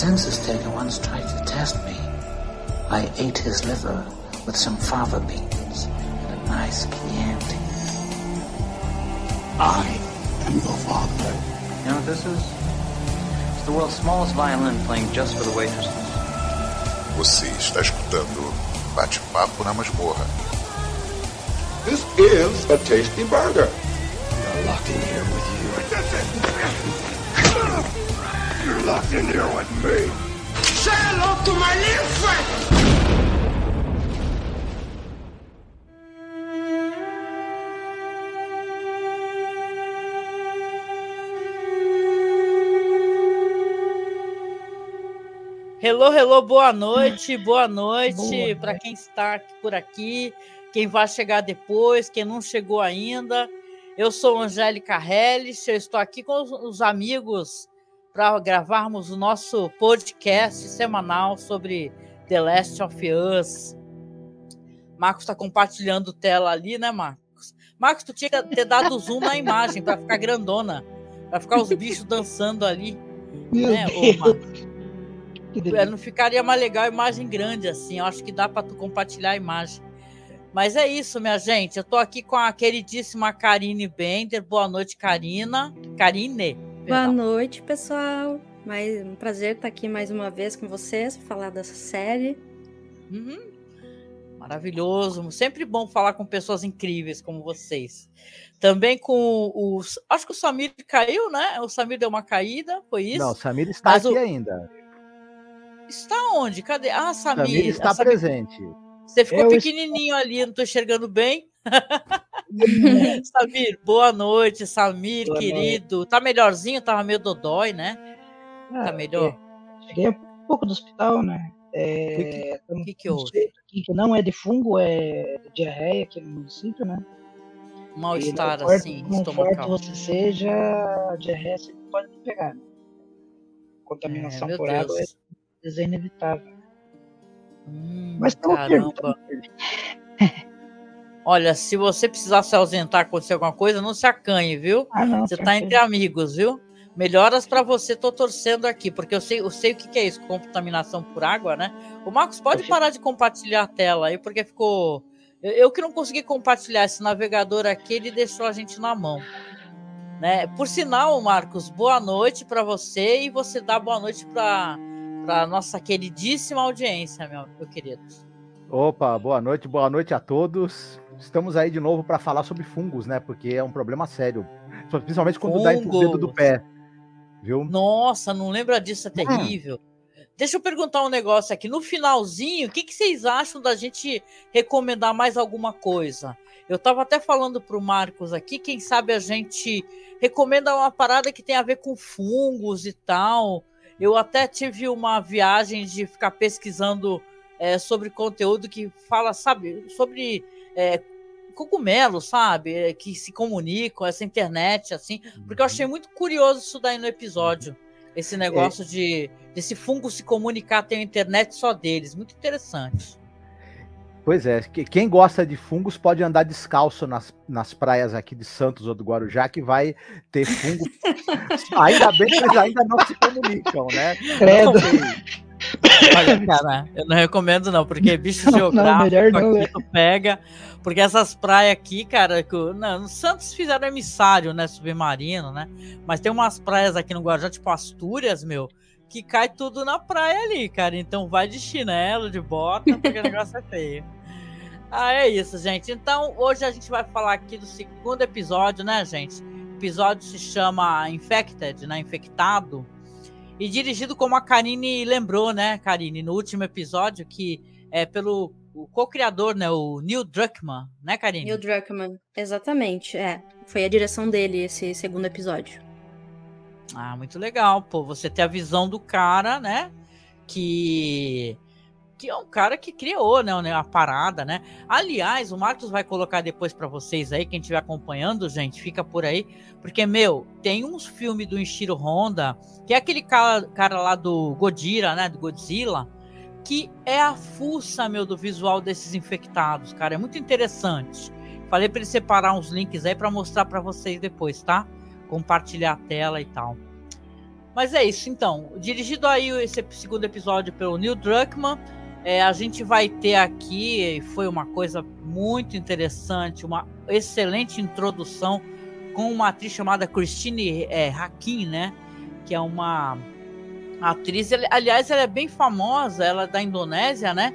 census taker once tried to test me. I ate his liver with some fava beans and a nice Chianti. I am your father. You know what this is? It's the world's smallest violin playing just for the waitresses. Você está escutando Bate-Papo na Masmorra. This is a tasty burger. You're locked in here with me. Say hello to my little friend. Hello, hello, boa noite, boa noite para quem está por aqui, quem vai chegar depois, quem não chegou ainda. Eu sou Angélica Helles, eu estou aqui com os, os amigos para gravarmos o nosso podcast semanal sobre The Last of Us. Marcos está compartilhando tela ali, né, Marcos? Marcos, tu tinha que ter dado zoom na imagem para ficar grandona, para ficar os bichos dançando ali. Meu né, Deus. Marcos? É, não ficaria mais legal a imagem grande assim. Eu acho que dá para tu compartilhar a imagem. Mas é isso, minha gente. Eu tô aqui com a queridíssima Karine Bender. Boa noite, Karina. Karine. Boa noite, pessoal. Mais um prazer estar aqui mais uma vez com vocês para falar dessa série. Uhum. Maravilhoso. Sempre bom falar com pessoas incríveis como vocês. Também com os. Acho que o Samir caiu, né? O Samir deu uma caída, foi isso? Não, Samir está Mas aqui o- ainda. Está onde? Cadê? Ah, Samir. Samir está Samir, presente. Você ficou Eu pequenininho ali, não tô enxergando bem. Samir, boa noite, Samir, Boa querido. Tá melhorzinho? Tava meio dodói, né? Ah, Tá melhor? é, Cheguei um pouco do hospital, né? É, O que, que um houve? que não é de fungo, é de diarreia aqui no município, né? Mal-estar, assim, estomacal. você seja, a diarreia sempre pode pegar. né? Contaminação É, por água Deus. é inevitável. Hum, Mas caramba. firme. Olha, se você precisar se ausentar, acontecer alguma coisa, não se acanhe, viu? Ah, não, Você tá tranquilo. entre amigos, viu? Melhoras pra você, tô torcendo aqui, porque eu sei, eu sei o que, que é isso, contaminação por água, né? O Marcos, pode parar de compartilhar a tela aí, porque ficou. Eu, eu que não consegui compartilhar esse navegador aqui, ele deixou a gente na mão. Né? Por sinal, Marcos, boa noite pra você e você dá boa noite para nossa queridíssima audiência, meu, meu querido. Opa, boa noite, boa noite a todos. Estamos aí de novo para falar sobre fungos, né? Porque é um problema sério. Principalmente quando dá entre o dedo do Fungos. pé. Viu? Nossa, não lembra disso, é terrível. Deixa eu perguntar um negócio aqui. No finalzinho, o que, que vocês acham da gente recomendar mais alguma coisa? Eu estava até falando pro Marcos aqui, quem sabe a gente recomenda uma parada que tem a ver com fungos e tal. Eu até tive uma viagem de ficar pesquisando é, sobre conteúdo que fala, sabe, sobre é, cogumelos, sabe, é, que se comunicam, essa internet, assim, porque eu achei muito curioso isso daí no episódio. Esse negócio de desse fungo se comunicar, tem a internet só deles. Muito interessante. Pois é, que- quem gosta de fungos pode andar descalço nas, nas praias aqui de Santos ou do Guarujá, que vai ter fungo. ainda bem que eles ainda não se comunicam, né? Credo. Não. Olha, cara, eu não recomendo não, porque bicho Não, não, geográfico não, aqui tu pega, porque essas praias aqui, cara, que, não, no Santos fizeram emissário, né, submarino, né, mas tem umas praias aqui no Guarujá, tipo Astúrias, meu, que cai tudo na praia ali, cara, então vai de chinelo, de bota, porque o negócio é feio. Ah, é isso, gente. Então, hoje a gente vai falar aqui do segundo episódio, né, gente? O episódio se chama Infected, né, Infectado. E dirigido como a Karine lembrou, né, Karine, no último episódio, que é pelo o co-criador, né, o Neil Druckmann, né, Karine? Neil Druckmann, exatamente, é. Foi a direção dele esse segundo episódio. Ah, muito legal, pô, você ter a visão do cara, né, que que é um cara que criou, né, a parada, né? Aliás, o Marcos vai colocar depois pra vocês aí, quem estiver acompanhando, gente, fica por aí, porque meu, tem uns filmes do Ishiro Honda, que é aquele cara, cara lá do Godira, né, do Godzilla, que é a fuça, meu, do visual desses infectados, cara, é muito interessante. Falei pra ele separar uns links aí pra mostrar pra vocês depois, tá? Compartilhar a tela e tal. Mas é isso, então. Dirigido aí esse segundo episódio pelo Neil Druckmann, é, a gente vai ter aqui, foi uma coisa muito interessante, uma excelente introdução com uma atriz chamada Christine é, Hakim, né? Que é uma atriz, aliás, ela é bem famosa, ela é da Indonésia, né?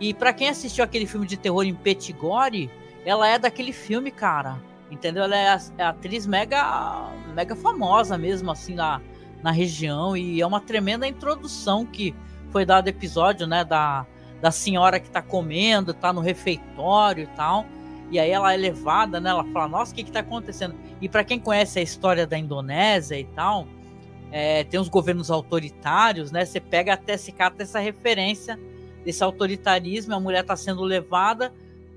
E para quem assistiu aquele filme de terror em Petigore, ela é daquele filme, cara. Entendeu? Ela é, é atriz mega, mega famosa mesmo, assim, na, na região. E é uma tremenda introdução que foi dado episódio, né? Da, da senhora que tá comendo, tá no refeitório e tal. E aí ela é levada, né? Ela fala, nossa, o que que tá acontecendo? E para quem conhece a história da Indonésia e tal, é, tem os governos autoritários, né? Você pega até se cata essa referência desse autoritarismo, a mulher está sendo levada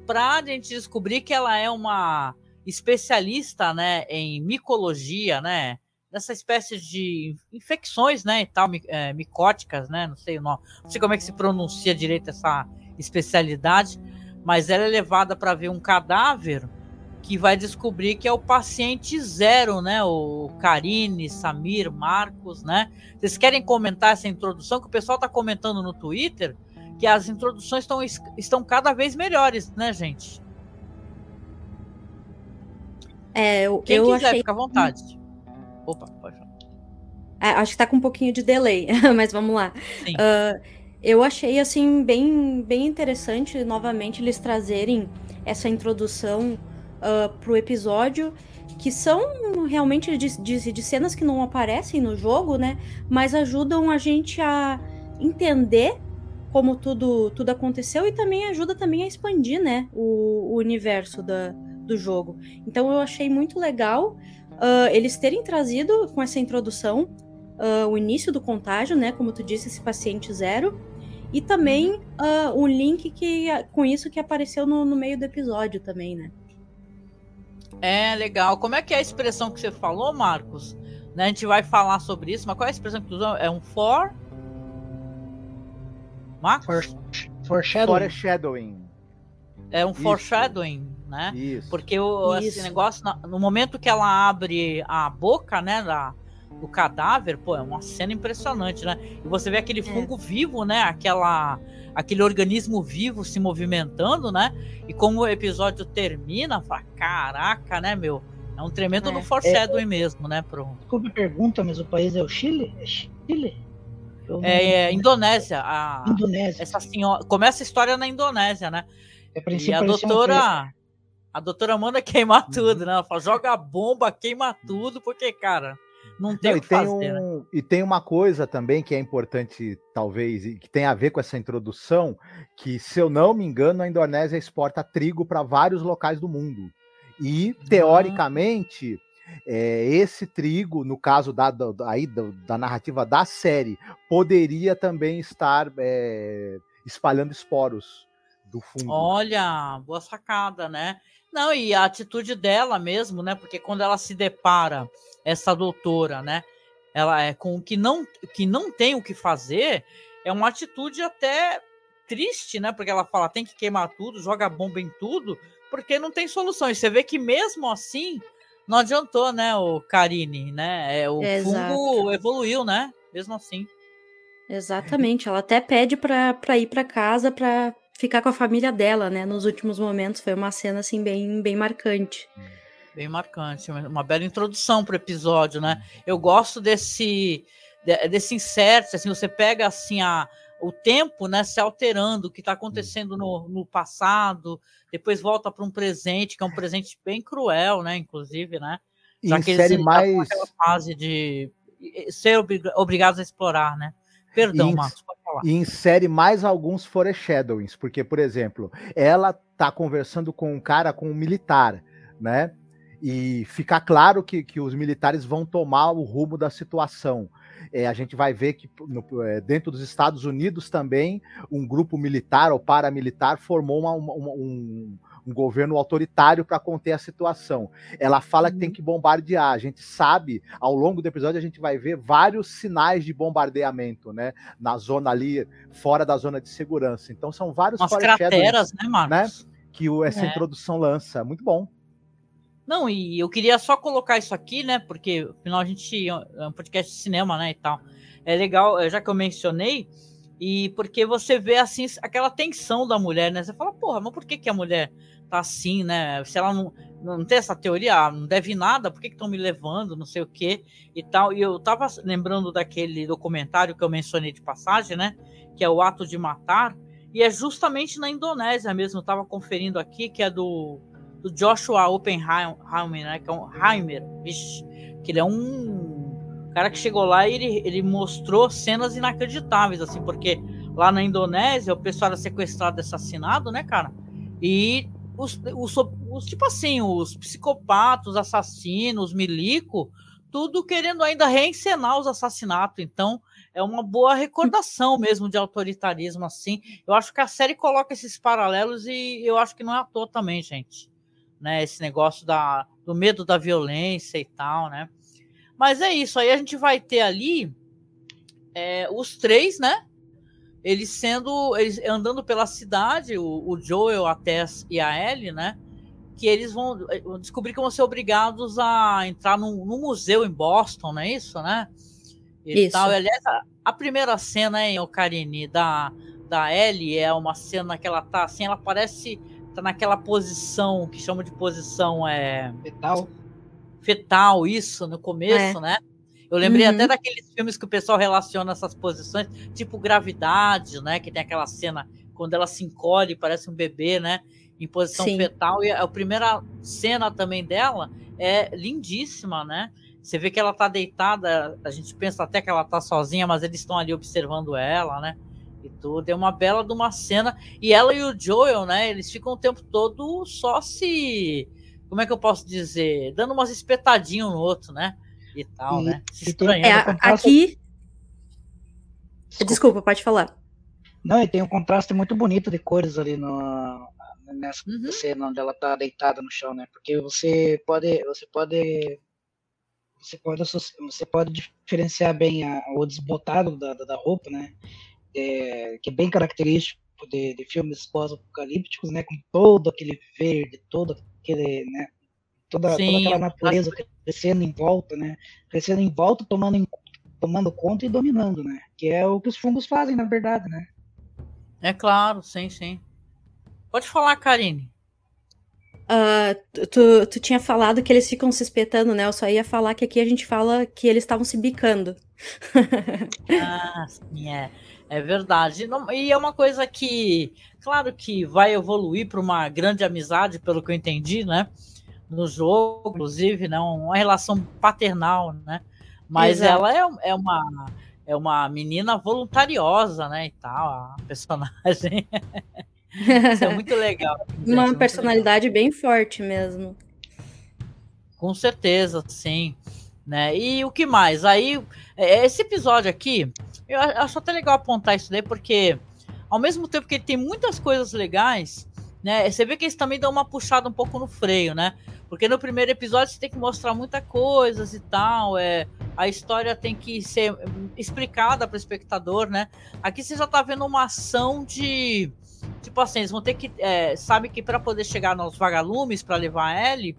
para a gente descobrir que ela é uma especialista, né, em micologia, né, dessa espécie de infecções, né, e tal, é, micóticas, né, não sei o nome, não sei como é que se pronuncia direito essa especialidade, mas ela é levada para ver um cadáver que vai descobrir que é o paciente zero, né? O Karine, Samir, Marcos, né? Vocês querem comentar essa introdução que o pessoal está comentando no Twitter? que as introduções estão, estão cada vez melhores, né, gente? É, eu, Quem eu quiser, achei... fica à vontade. Opa, pode falar. É, acho que tá com um pouquinho de delay, mas vamos lá. Uh, eu achei, assim, bem, bem interessante, novamente, eles trazerem essa introdução uh, pro episódio, que são realmente de, de, de cenas que não aparecem no jogo, né? Mas ajudam a gente a entender como tudo, tudo aconteceu e também ajuda também a expandir, né, o, o universo da, do jogo. Então eu achei muito legal uh, eles terem trazido com essa introdução uh, o início do contágio, né, como tu disse, esse paciente zero, e também uh, o link que com isso que apareceu no, no meio do episódio também, né. É legal. Como é que é a expressão que você falou, Marcos? Né, a gente vai falar sobre isso, mas qual é a expressão que tu usou? É um for? Marcos? For, foreshadowing. Foreshadowing. É um foreshadowing, né? Isso. Porque o, esse negócio, no momento que ela abre a boca, né, da, do cadáver, pô, é uma cena impressionante, né? E você vê aquele fungo é. vivo, né? Aquela, aquele organismo vivo se movimentando, né? E como o episódio termina, fala, caraca, né, meu? É um tremendo é. do foreshadowing é, mesmo, né? Pro... Desculpe a pergunta, mas o país é o Chile? É Chile? É, é, Indonésia. A, Indonésia. Essa senhora, começa a história na Indonésia, né? É e a doutora. A doutora manda queimar uhum. tudo, né? Ela fala, joga bomba, queima tudo, porque, cara, não tem não, o que tem fazer. Um, né? E tem uma coisa também que é importante, talvez, e que tem a ver com essa introdução, que, se eu não me engano, a Indonésia exporta trigo para vários locais do mundo. E, teoricamente, é, esse trigo, no caso da, da, aí, da, da, narrativa da série, poderia também estar é, espalhando esporos do fungo. Olha, boa sacada, né? Não, e a atitude dela mesmo, né? Porque quando ela se depara, essa doutora, né? Ela é com o que não, que não tem o que fazer, é uma atitude até triste, né? Porque ela fala, tem que queimar tudo, joga bomba em tudo, porque não tem soluções. Você vê que mesmo assim, não adiantou, né, o Karine, né? É, o Exato. fungo evoluiu, né? Mesmo assim. Exatamente. Ela até pede para ir para casa para ficar com a família dela, né? Nos últimos momentos foi uma cena assim bem bem marcante. Bem marcante, uma bela introdução para o episódio, né? Eu gosto desse desse insert, assim, você pega assim a o tempo né, se alterando, o que está acontecendo no, no passado, depois volta para um presente, que é um presente bem cruel, né? Inclusive, né? Já que eles mais fase de ser obrigados a explorar, né? Perdão, Marcos, pode falar. E insere mais alguns foreshadowings, porque, por exemplo, ela tá conversando com um cara, com um militar, né? E fica claro que, que os militares vão tomar o rumo da situação. É, a gente vai ver que no, é, dentro dos Estados Unidos também um grupo militar ou paramilitar formou uma, uma, um, um governo autoritário para conter a situação. Ela fala que tem uhum. que bombardear. A gente sabe, ao longo do episódio, a gente vai ver vários sinais de bombardeamento, né? Na zona ali, fora da zona de segurança. Então são vários Umas crateras, né, Marcos? Né? Que o, essa é. introdução lança. Muito bom. Não, e eu queria só colocar isso aqui, né? Porque afinal a gente é um podcast de cinema, né? E tal. É legal, já que eu mencionei, e porque você vê assim aquela tensão da mulher, né? Você fala, porra, mas por que, que a mulher tá assim, né? Se ela não, não tem essa teoria, ah, não deve nada, por que estão me levando, não sei o quê e tal. E eu tava lembrando daquele documentário que eu mencionei de passagem, né? Que é o Ato de Matar, e é justamente na Indonésia mesmo, eu tava conferindo aqui, que é do, do Joshua Oppenheimer, né? Que é um Heimer, vixe, que ele é um cara que chegou lá e ele, ele mostrou cenas inacreditáveis, assim, porque lá na Indonésia o pessoal era sequestrado, assassinado, né, cara? E os, os, os, tipo assim, os psicopatas, os assassinos, os milico, tudo querendo ainda reencenar os assassinatos. Então, é uma boa recordação mesmo de autoritarismo, assim. Eu acho que a série coloca esses paralelos e eu acho que não é à toa também, gente. Né? Esse negócio da, do medo da violência e tal, né? Mas é isso, aí a gente vai ter ali é, os três, né? eles sendo eles andando pela cidade, o, o Joel, a Tess e a Ellie, né? Que eles vão descobrir que vão ser obrigados a entrar num, num museu em Boston, não é isso, né? E isso. Tal. Aliás, a, a primeira cena, hein, Karine, da, da Ellie é uma cena que ela tá assim, ela parece tá naquela posição que chama de posição é fetal. Fetal, isso, no começo, é. né? Eu lembrei uhum. até daqueles filmes que o pessoal relaciona essas posições, tipo Gravidade, né? Que tem aquela cena quando ela se encolhe, parece um bebê, né? Em posição Sim. fetal. E a primeira cena também dela é lindíssima, né? Você vê que ela tá deitada, a gente pensa até que ela tá sozinha, mas eles estão ali observando ela, né? E tudo. É uma bela de uma cena. E ela e o Joel, né? Eles ficam o tempo todo só se. Como é que eu posso dizer? Dando umas espetadinhas um no outro, né? e tal, e, né? Se é, aqui. Desculpa. Desculpa. pode falar. Não, e tem um contraste muito bonito de cores ali no, nessa uhum. cena onde ela tá deitada no chão, né? Porque você pode, você pode, você pode, você pode diferenciar bem a, o desbotado da, da, roupa, né? É, que é bem característico de, de filmes pós-apocalípticos, né? Com todo aquele verde, todo aquele, né? Toda, Sim, toda aquela natureza crescendo em volta, né? Crescendo em volta, tomando, tomando conta e dominando, né? Que é o que os fungos fazem, na verdade, né? É claro, sim, sim. Pode falar, Karine. Uh, tu, tu tinha falado que eles ficam se espetando, né? Eu só ia falar que aqui a gente fala que eles estavam se bicando. ah, sim, é. É verdade. Não, e é uma coisa que, claro que vai evoluir para uma grande amizade, pelo que eu entendi, né? no jogo, inclusive, né? Uma relação paternal, né? Mas Exato. ela é, é uma é uma menina voluntariosa, né? E tal, a personagem. Isso é muito legal. Uma personalidade legal. bem forte mesmo. Com certeza, sim. Né? E o que mais? Aí, é, esse episódio aqui, eu acho até legal apontar isso daí, porque ao mesmo tempo que ele tem muitas coisas legais, né? Você vê que eles também dão uma puxada um pouco no freio, né? Porque no primeiro episódio você tem que mostrar muita coisas e tal, é, a história tem que ser explicada para o espectador, né? Aqui você já tá vendo uma ação de tipo assim, eles vão ter que é, sabe que para poder chegar nos vagalumes para levar a Ellie,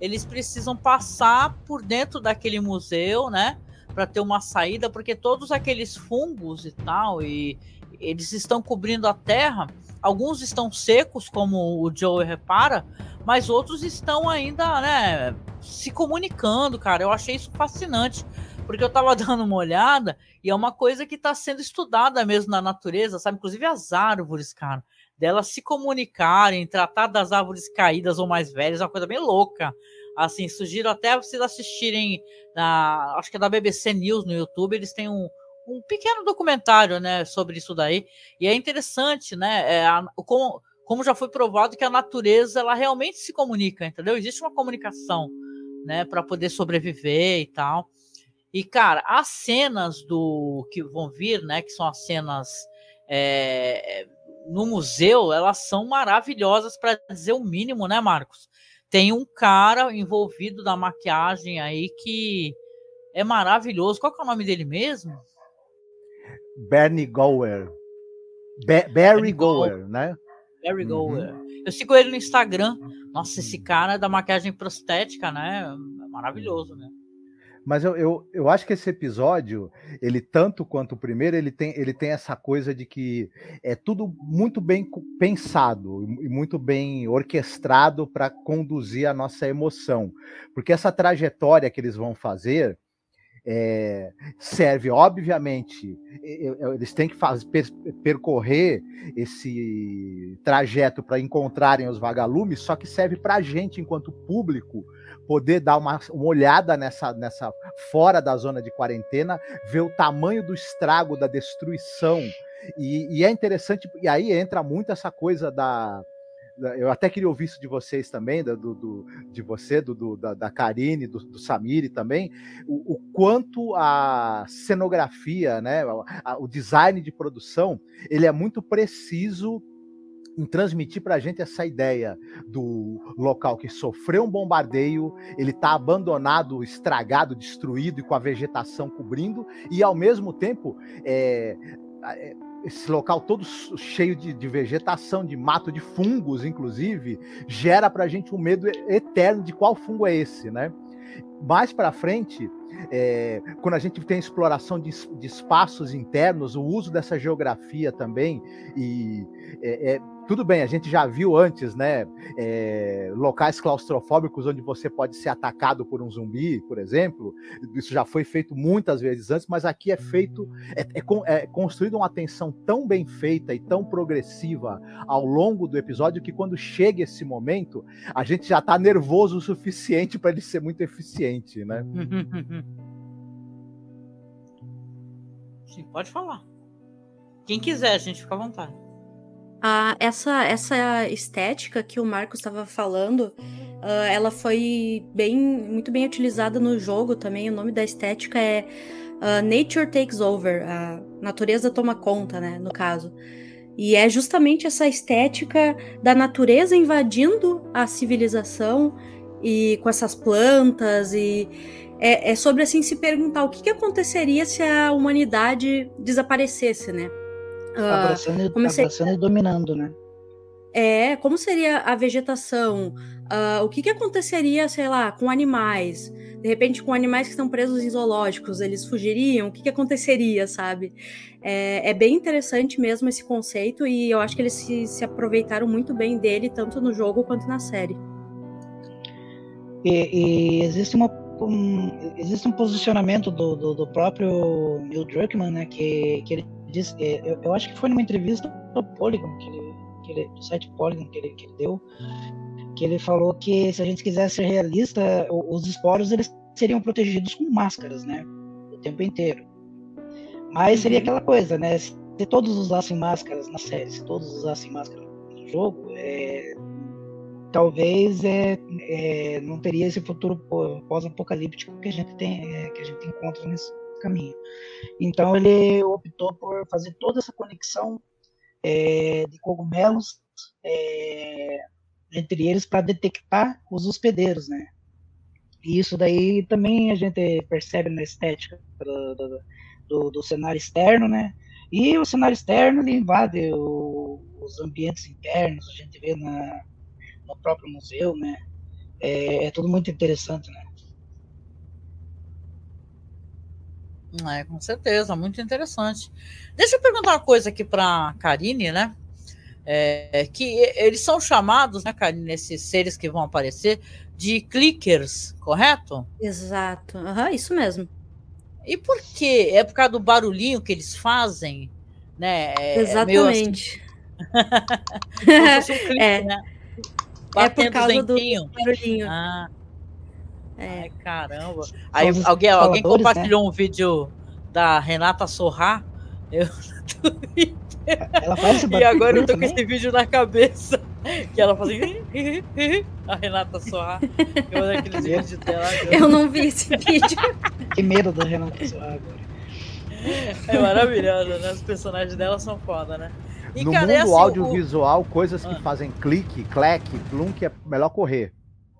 eles precisam passar por dentro daquele museu, né? Para ter uma saída, porque todos aqueles fungos e tal e eles estão cobrindo a terra. Alguns estão secos, como o Joe repara, mas outros estão ainda, né, se comunicando, cara. Eu achei isso fascinante, porque eu tava dando uma olhada e é uma coisa que está sendo estudada mesmo na natureza, sabe? Inclusive as árvores, cara, delas se comunicarem, tratar das árvores caídas ou mais velhas, é uma coisa bem louca. Assim, sugiro até vocês assistirem na, acho que é da BBC News no YouTube, eles têm um, um pequeno documentário, né, sobre isso daí. E é interessante, né, é, a, como como já foi provado que a natureza ela realmente se comunica, entendeu? Existe uma comunicação, né, para poder sobreviver e tal. E cara, as cenas do que vão vir, né, que são as cenas é, no museu, elas são maravilhosas para dizer o mínimo, né, Marcos? Tem um cara envolvido na maquiagem aí que é maravilhoso. Qual que é o nome dele mesmo? Bernie Gower. Be Barry Gower, né? Barry Gower. Uhum. Eu sigo ele no Instagram. Nossa, esse cara é da maquiagem prostética, né? É maravilhoso, né? Mas eu, eu, eu acho que esse episódio, ele tanto quanto o primeiro, ele tem, ele tem essa coisa de que é tudo muito bem pensado e muito bem orquestrado para conduzir a nossa emoção. Porque essa trajetória que eles vão fazer é, serve, obviamente, eles têm que fazer, percorrer esse trajeto para encontrarem os vagalumes, só que serve para a gente, enquanto público, poder dar uma, uma olhada nessa, nessa fora da zona de quarentena, ver o tamanho do estrago, da destruição. E, e é interessante, e aí entra muito essa coisa da, eu até queria ouvir isso de vocês também, do, do de você, do, do, da, da Karine, do, do Samiri também, o, o, quanto a cenografia, né, a, o design de produção, ele é muito preciso em transmitir para a gente essa ideia do local que sofreu um bombardeio, ele está abandonado, estragado, destruído e com a vegetação cobrindo, e ao mesmo tempo é, é, esse local todo cheio de, de, vegetação, de mato, de fungos, inclusive, gera para a gente um medo eterno de qual fungo é esse, né? Mais para frente, é, quando a gente tem exploração de, de, espaços internos, o uso dessa geografia também, e é, é, tudo bem, a gente já viu antes, né? É, locais claustrofóbicos onde você pode ser atacado por um zumbi, por exemplo. Isso já foi feito muitas vezes antes, mas aqui é feito, é, é, é construída uma tensão tão bem feita e tão progressiva ao longo do episódio que quando chega esse momento, a gente já está nervoso o suficiente para ele ser muito eficiente, né? Sim, pode falar. Quem quiser, a gente fica à vontade. Essa, essa estética que o Marcos estava falando, uh, ela foi bem, muito bem utilizada no jogo também. O nome da estética é uh, Nature Takes Over, a natureza toma conta, né, no caso. E é justamente essa estética da natureza invadindo a civilização e com essas plantas e é, é sobre assim se perguntar o que, que aconteceria se a humanidade desaparecesse, né? Ah, abraçando, e, abraçando seria... e dominando, né? É, como seria a vegetação? Uh, o que, que aconteceria, sei lá, com animais? De repente, com animais que estão presos em zoológicos, eles fugiriam? O que, que aconteceria, sabe? É, é, bem interessante mesmo esse conceito e eu acho que eles se, se aproveitaram muito bem dele, tanto no jogo quanto na série. E, e existe uma um, existe um posicionamento do, do, do, próprio Neil Druckmann, né, que, que ele disse, é, eu, eu, acho que foi numa entrevista do Polygon, que ele, que ele, do site Polygon que ele, que ele deu, que ele falou que se a gente quisesse ser realista, os esporos eles seriam protegidos com máscaras, né, o tempo inteiro. Mas seria uhum. aquela coisa, né, se todos usassem máscaras na série, se todos usassem máscaras no jogo, é, talvez é, é, não teria esse futuro pós-apocalíptico que a gente tem, é, que a gente encontra nesse caminho. Então ele optou por fazer toda essa conexão é, de cogumelos é, entre eles para detectar os hospedeiros, né? E isso daí também a gente percebe na estética do, do, do, do cenário externo, né? E o cenário externo ele invade o, os ambientes internos, a gente vê na, no próprio museu, né? É, é tudo muito interessante, né? É, com certeza, muito interessante. Deixa eu perguntar uma coisa aqui para a Karine, né? É, que eles são chamados, né, Karine, esses seres que vão aparecer, de clickers, correto? Exato, uhum, isso mesmo. E por quê? É por causa do barulhinho que eles fazem, né? É, Exatamente. É, assim, um clique, é. Né? é por causa do barulhinho. Ah. É. Ai, caramba. Aí alguém, alguém né? compartilhou né? um vídeo da Renata Sorrá. Eu Ela faz E agora eu tô com esse vídeo na cabeça. Que ela faz assim. A Renata Sorrá. Eu aqueles vídeos dela. Eu não vi esse vídeo. Que medo da Renata Sorrá agora. É maravilhosa, né? Os personagens dela são foda, né? E, no cara, mundo é assim, audiovisual, o... coisas que ah. fazem clique, clack, plunk, é melhor correr.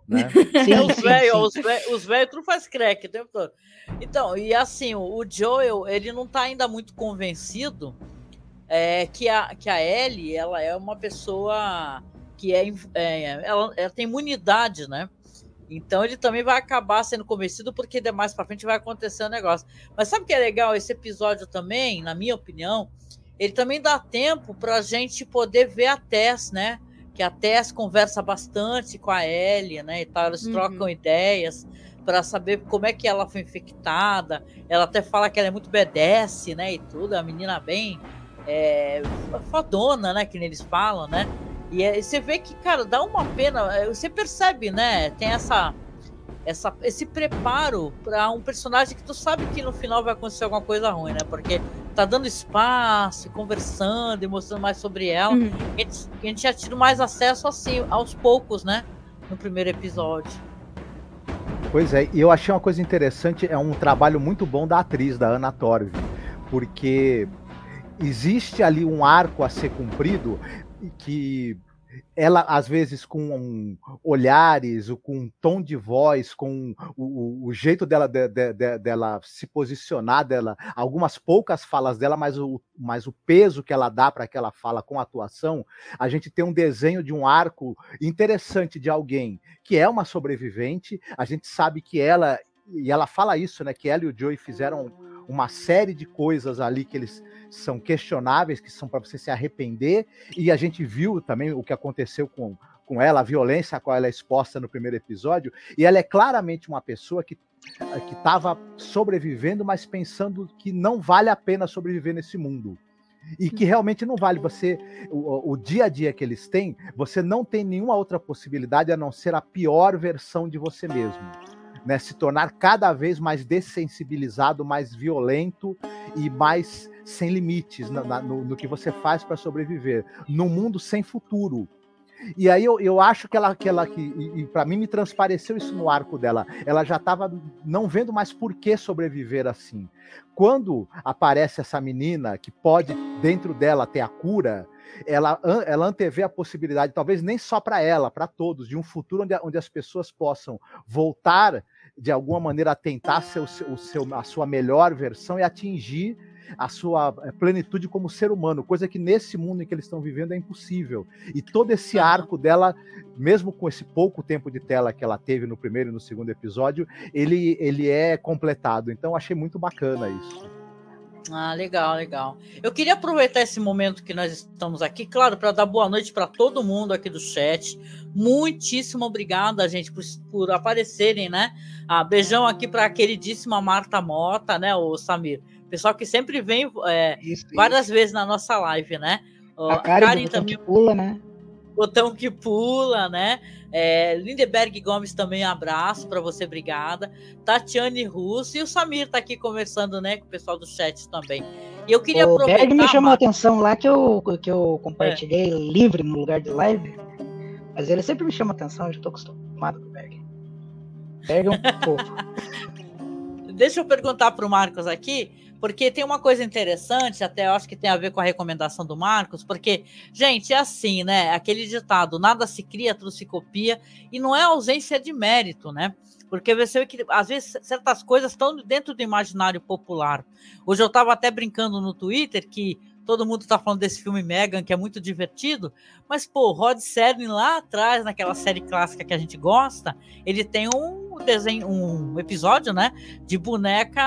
Né? Sim, os velhos, os velhos tudo faz crack o tempo todo. Então, e assim, o Joel, ele não tá ainda muito convencido é que a, que a Ellie, ela é uma pessoa que é, é ela, ela, tem imunidade, né? Então ele também vai acabar sendo convencido porque mais para frente vai acontecer um negócio. Mas sabe o que é legal esse episódio também, na minha opinião, ele também dá tempo para a gente poder ver a Tess, né? Que a Tess conversa bastante com a Ellie, né? E tal, eles uhum. trocam ideias para saber como é que ela foi infectada. Ela até fala que ela é muito BDS, né? E tudo, a menina bem é, fodona, né? Que eles falam, né? E é, você vê que, cara, dá uma pena. É, você percebe, né? Tem essa, essa esse preparo para um personagem que tu sabe que no final vai acontecer alguma coisa ruim, né? Porque tá dando espaço, conversando e mostrando mais sobre ela. Uhum. A, gente, a gente já tido mais acesso assim, aos poucos, né? No primeiro episódio. Pois é, e eu achei uma coisa interessante, é um trabalho muito bom da atriz, da Ana Torv, porque existe ali um arco a ser cumprido que ela às vezes com olhares, com um tom de voz, com o, o jeito dela, de, de, de, dela se posicionar, dela, algumas poucas falas dela, mas o, mas o peso que ela dá para aquela fala com a atuação, a gente tem um desenho de um arco interessante de alguém que é uma sobrevivente. A gente sabe que ela e ela fala isso, né? Que ela e o Joey fizeram uma série de coisas ali que eles são questionáveis, que são para você se arrepender, e a gente viu também o que aconteceu com, com ela, a violência a qual ela é exposta no primeiro episódio, e ela é claramente uma pessoa que que estava sobrevivendo, mas pensando que não vale a pena sobreviver nesse mundo. E que realmente não vale. Você, o, o, dia a dia que eles têm, você não tem nenhuma outra possibilidade a não ser a pior versão de você mesmo né, se tornar cada vez mais dessensibilizado, mais violento e mais sem limites no, no, no que você faz para sobreviver, num mundo sem futuro. E aí eu, eu acho que ela, que ela que, e, e para mim me transpareceu isso no arco dela. Ela já estava não vendo mais por que sobreviver assim. Quando aparece essa menina que pode dentro dela ter a cura, ela, ela antevê a possibilidade, talvez nem só para ela, para todos, de um futuro onde, onde as pessoas possam voltar de alguma maneira tentar seu, o seu, a sua melhor versão e atingir a sua eh, plenitude como ser humano, coisa que nesse mundo em que eles estão vivendo é impossível. E todo esse arco dela, mesmo com esse pouco tempo de tela que ela teve no primeiro e no segundo episódio, ele, ele é completado. Então achei muito bacana isso. Ah, legal, legal. Eu queria aproveitar esse momento que nós estamos aqui, claro, para dar boa noite para todo mundo aqui do chat. Muitíssimo obrigada, gente, por, por aparecerem, né? Ah, beijão aqui para a queridíssima Marta Mota, né, o Samir. Pessoal que sempre vem é, isso, várias isso. vezes na nossa live, né? A Karen, Karen também pula, né? Botão que pula, né? É, Lindeberg Gomes também, abraço para você, obrigada. Tatiane Russo e o Samir tá aqui conversando, né, com o pessoal do chat também. E eu queria o aproveitar. Berg me chamou a atenção lá que eu, que eu compartilhei é. livre no lugar de live, mas ele sempre me chama a atenção, eu já tô acostumado com o Berg. Berg é um pouco. Deixa eu perguntar para o Marcos aqui porque tem uma coisa interessante, até eu acho que tem a ver com a recomendação do Marcos, porque, gente, é assim, né? Aquele ditado, nada se cria, tudo se copia, e não é ausência de mérito, né? Porque você vê que, às vezes, certas coisas estão dentro do imaginário popular. Hoje eu estava até brincando no Twitter que todo mundo está falando desse filme Megan, que é muito divertido, mas, pô, Rod Serling lá atrás, naquela série clássica que a gente gosta, ele tem um desenho, um episódio, né, de boneca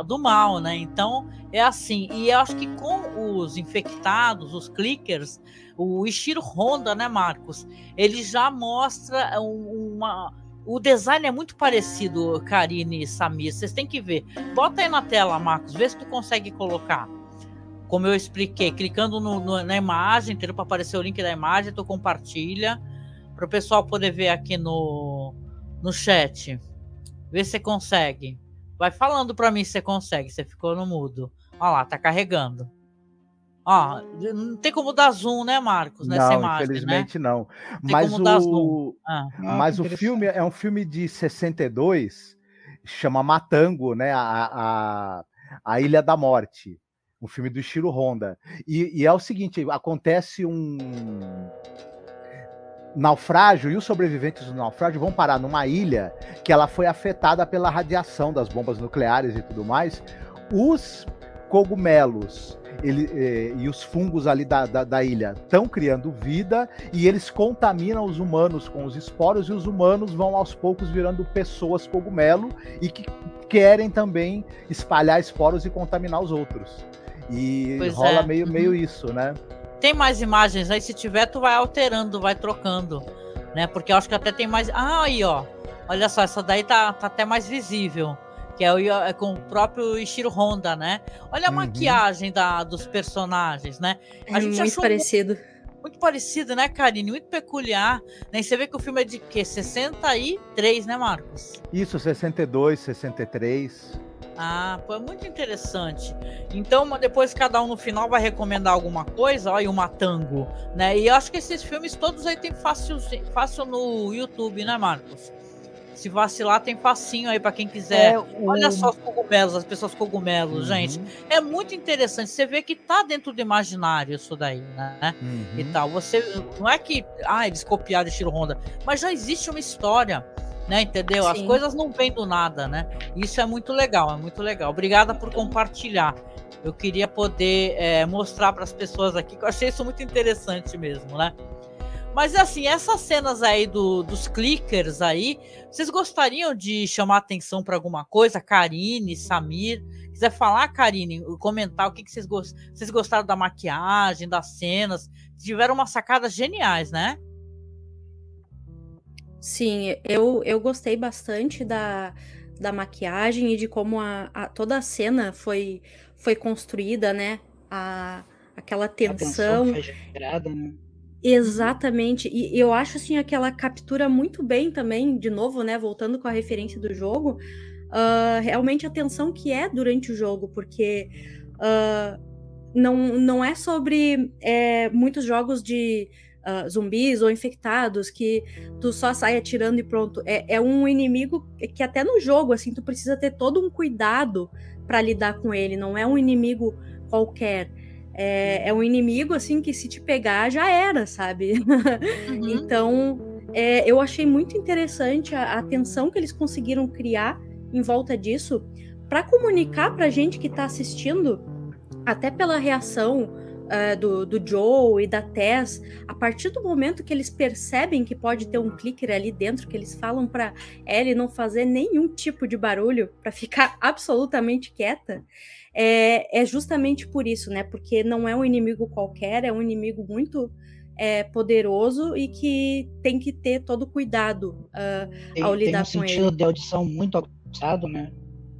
é, do mal, né? Então, é assim. E eu acho que com os infectados, os clickers, o Ishiro Honda, né, Marcos, ele já mostra uma o design é muito parecido, Karine e Samir. Vocês têm que ver. Bota aí na tela, Marcos. Vê se tu consegue colocar como eu expliquei, clicando no, no, na imagem, entendeu? Para aparecer o link da imagem, tu compartilha para o pessoal poder ver aqui no, no chat. Vê se você consegue. Vai falando para mim se você consegue. Você ficou no mudo. Olha lá, tá carregando. Ó, não tem como dar zoom, né, Marcos? Nessa não, imagem, né? infelizmente né? não. Mas o, ah. mas o filme é um filme de 62, chama Matango, né? A, a, a Ilha da Morte um filme do Shiro Honda. E, e, é o seguinte: acontece um naufrágio e os sobreviventes do naufrágio vão parar numa ilha que ela foi afetada pela radiação das bombas nucleares e tudo mais. Os cogumelos ele, eh, e os fungos ali da, da, da ilha estão criando vida e eles contaminam os humanos com os esporos e os humanos vão aos poucos virando pessoas cogumelo e que querem também espalhar esporos e contaminar os outros. E pois rola é. meio, meio uhum. isso, né? Tem mais imagens aí? Se tiver, tu vai alterando, vai trocando, né? Porque eu acho que até tem mais. Ah, aí, ó. Olha só, essa daí tá, tá até mais visível que é, o, é com o próprio Ishiro Honda, né? Olha a uhum. maquiagem da, dos personagens, né? A é gente muito parecido. Muito, muito parecido, né, Karine? Muito peculiar. Né? Você vê que o filme é de quê? 63, né, Marcos? Isso, 62, 63. Ah, pô, é muito interessante. Então, depois cada um no final vai recomendar alguma coisa, olha o Matango, né? E eu acho que esses filmes todos aí tem fácil, fácil no YouTube, né, Marcos? Se vacilar, tem facinho aí para quem quiser. É, o... Olha só os cogumelos, as pessoas cogumelos, uhum. gente. É muito interessante. Você vê que tá dentro do imaginário isso daí, né? Uhum. E tal. Você. Não é que. Ah, eles copiaram estilo Honda. Mas já existe uma história. Né, entendeu? Sim. As coisas não vêm do nada, né? Isso é muito legal, é muito legal. Obrigada por compartilhar. Eu queria poder é, mostrar para as pessoas aqui, que eu achei isso muito interessante mesmo, né? Mas assim, essas cenas aí do, dos clickers aí, vocês gostariam de chamar atenção para alguma coisa? Karine, Samir, quiser falar, Karine, comentar o que, que vocês, gost... vocês gostaram da maquiagem, das cenas, tiveram umas sacadas geniais, né? Sim, eu, eu gostei bastante da, da maquiagem e de como a, a toda a cena foi, foi construída, né? A, aquela tensão. A tensão foi gerada, né? Exatamente. E eu acho assim aquela captura muito bem também, de novo, né? Voltando com a referência do jogo, uh, realmente a tensão que é durante o jogo, porque uh, não, não é sobre é, muitos jogos de uh, zumbis ou infectados que tu só sai atirando e pronto. É, é um inimigo que até no jogo, assim, tu precisa ter todo um cuidado para lidar com ele. Não é um inimigo qualquer. É, é um inimigo, assim, que se te pegar já era, sabe? Uhum. então, é, eu achei muito interessante a, a tensão que eles conseguiram criar em volta disso para comunicar pra gente que tá assistindo, até pela reação uh, do, do Joe e da Tess, a partir do momento que eles percebem que pode ter um clicker ali dentro, que eles falam para Ellie não fazer nenhum tipo de barulho, para ficar absolutamente quieta, é, é justamente por isso, né? Porque não é um inimigo qualquer, é um inimigo muito é, poderoso e que tem que ter todo cuidado uh, tem, ao lidar tem um com ele. sentido de audição muito aguçado, né?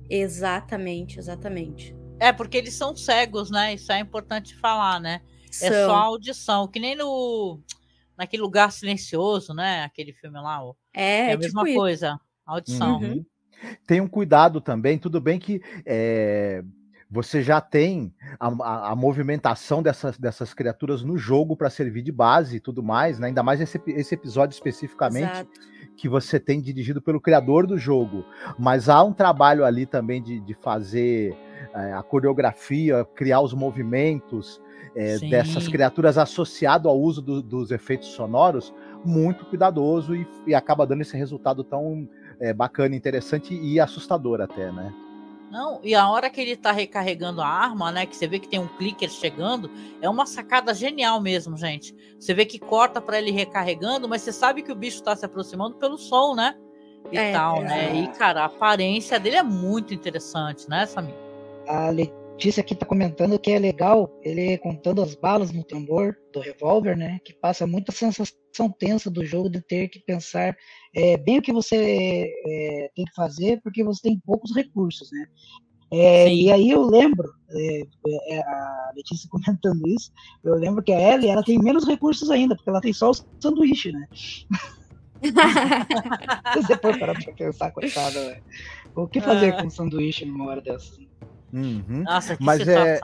Exatamente, exatamente. É, porque eles são cegos, né? Isso é importante falar, né? São. É só audição, que nem no naquele lugar silencioso, né? Aquele filme lá. Ó. É, é a mesma tipo coisa, isso. audição. Uhum. Tem um cuidado também, tudo bem que é, você já tem a, a, a, movimentação dessas, dessas criaturas no jogo para servir de base e tudo mais, né? ainda mais esse, esse episódio especificamente. Exato. Que você tem dirigido pelo criador do jogo, mas há um trabalho ali também de, de fazer é, a coreografia, criar os movimentos é, dessas criaturas associado ao uso do, dos efeitos sonoros, muito cuidadoso e, e acaba dando esse resultado tão é, bacana, interessante e assustador até, né? Não, e a hora que ele tá recarregando a arma, né? Que você vê que tem um clicker chegando, é uma sacada genial mesmo, gente. Você vê que corta para ele recarregando, mas você sabe que o bicho tá se aproximando pelo som, né? E é, tal, né? E, cara, a aparência dele é muito interessante, né, Samir? A Letícia aqui tá comentando que é legal ele contando as balas no tambor do revólver, né? Que passa muita sensação tensa do jogo de ter que pensar é, bem o que você é, tem que fazer, porque você tem poucos recursos, né? É, e aí eu lembro, é, é, a Letícia comentando isso, eu lembro que a Ellie ela tem menos recursos ainda, porque ela tem só o sanduíche, né? Você pode parar pra pensar, coitada, né? O que fazer com um sanduíche numa hora dessas? Uhum. Nossa, que Mas é,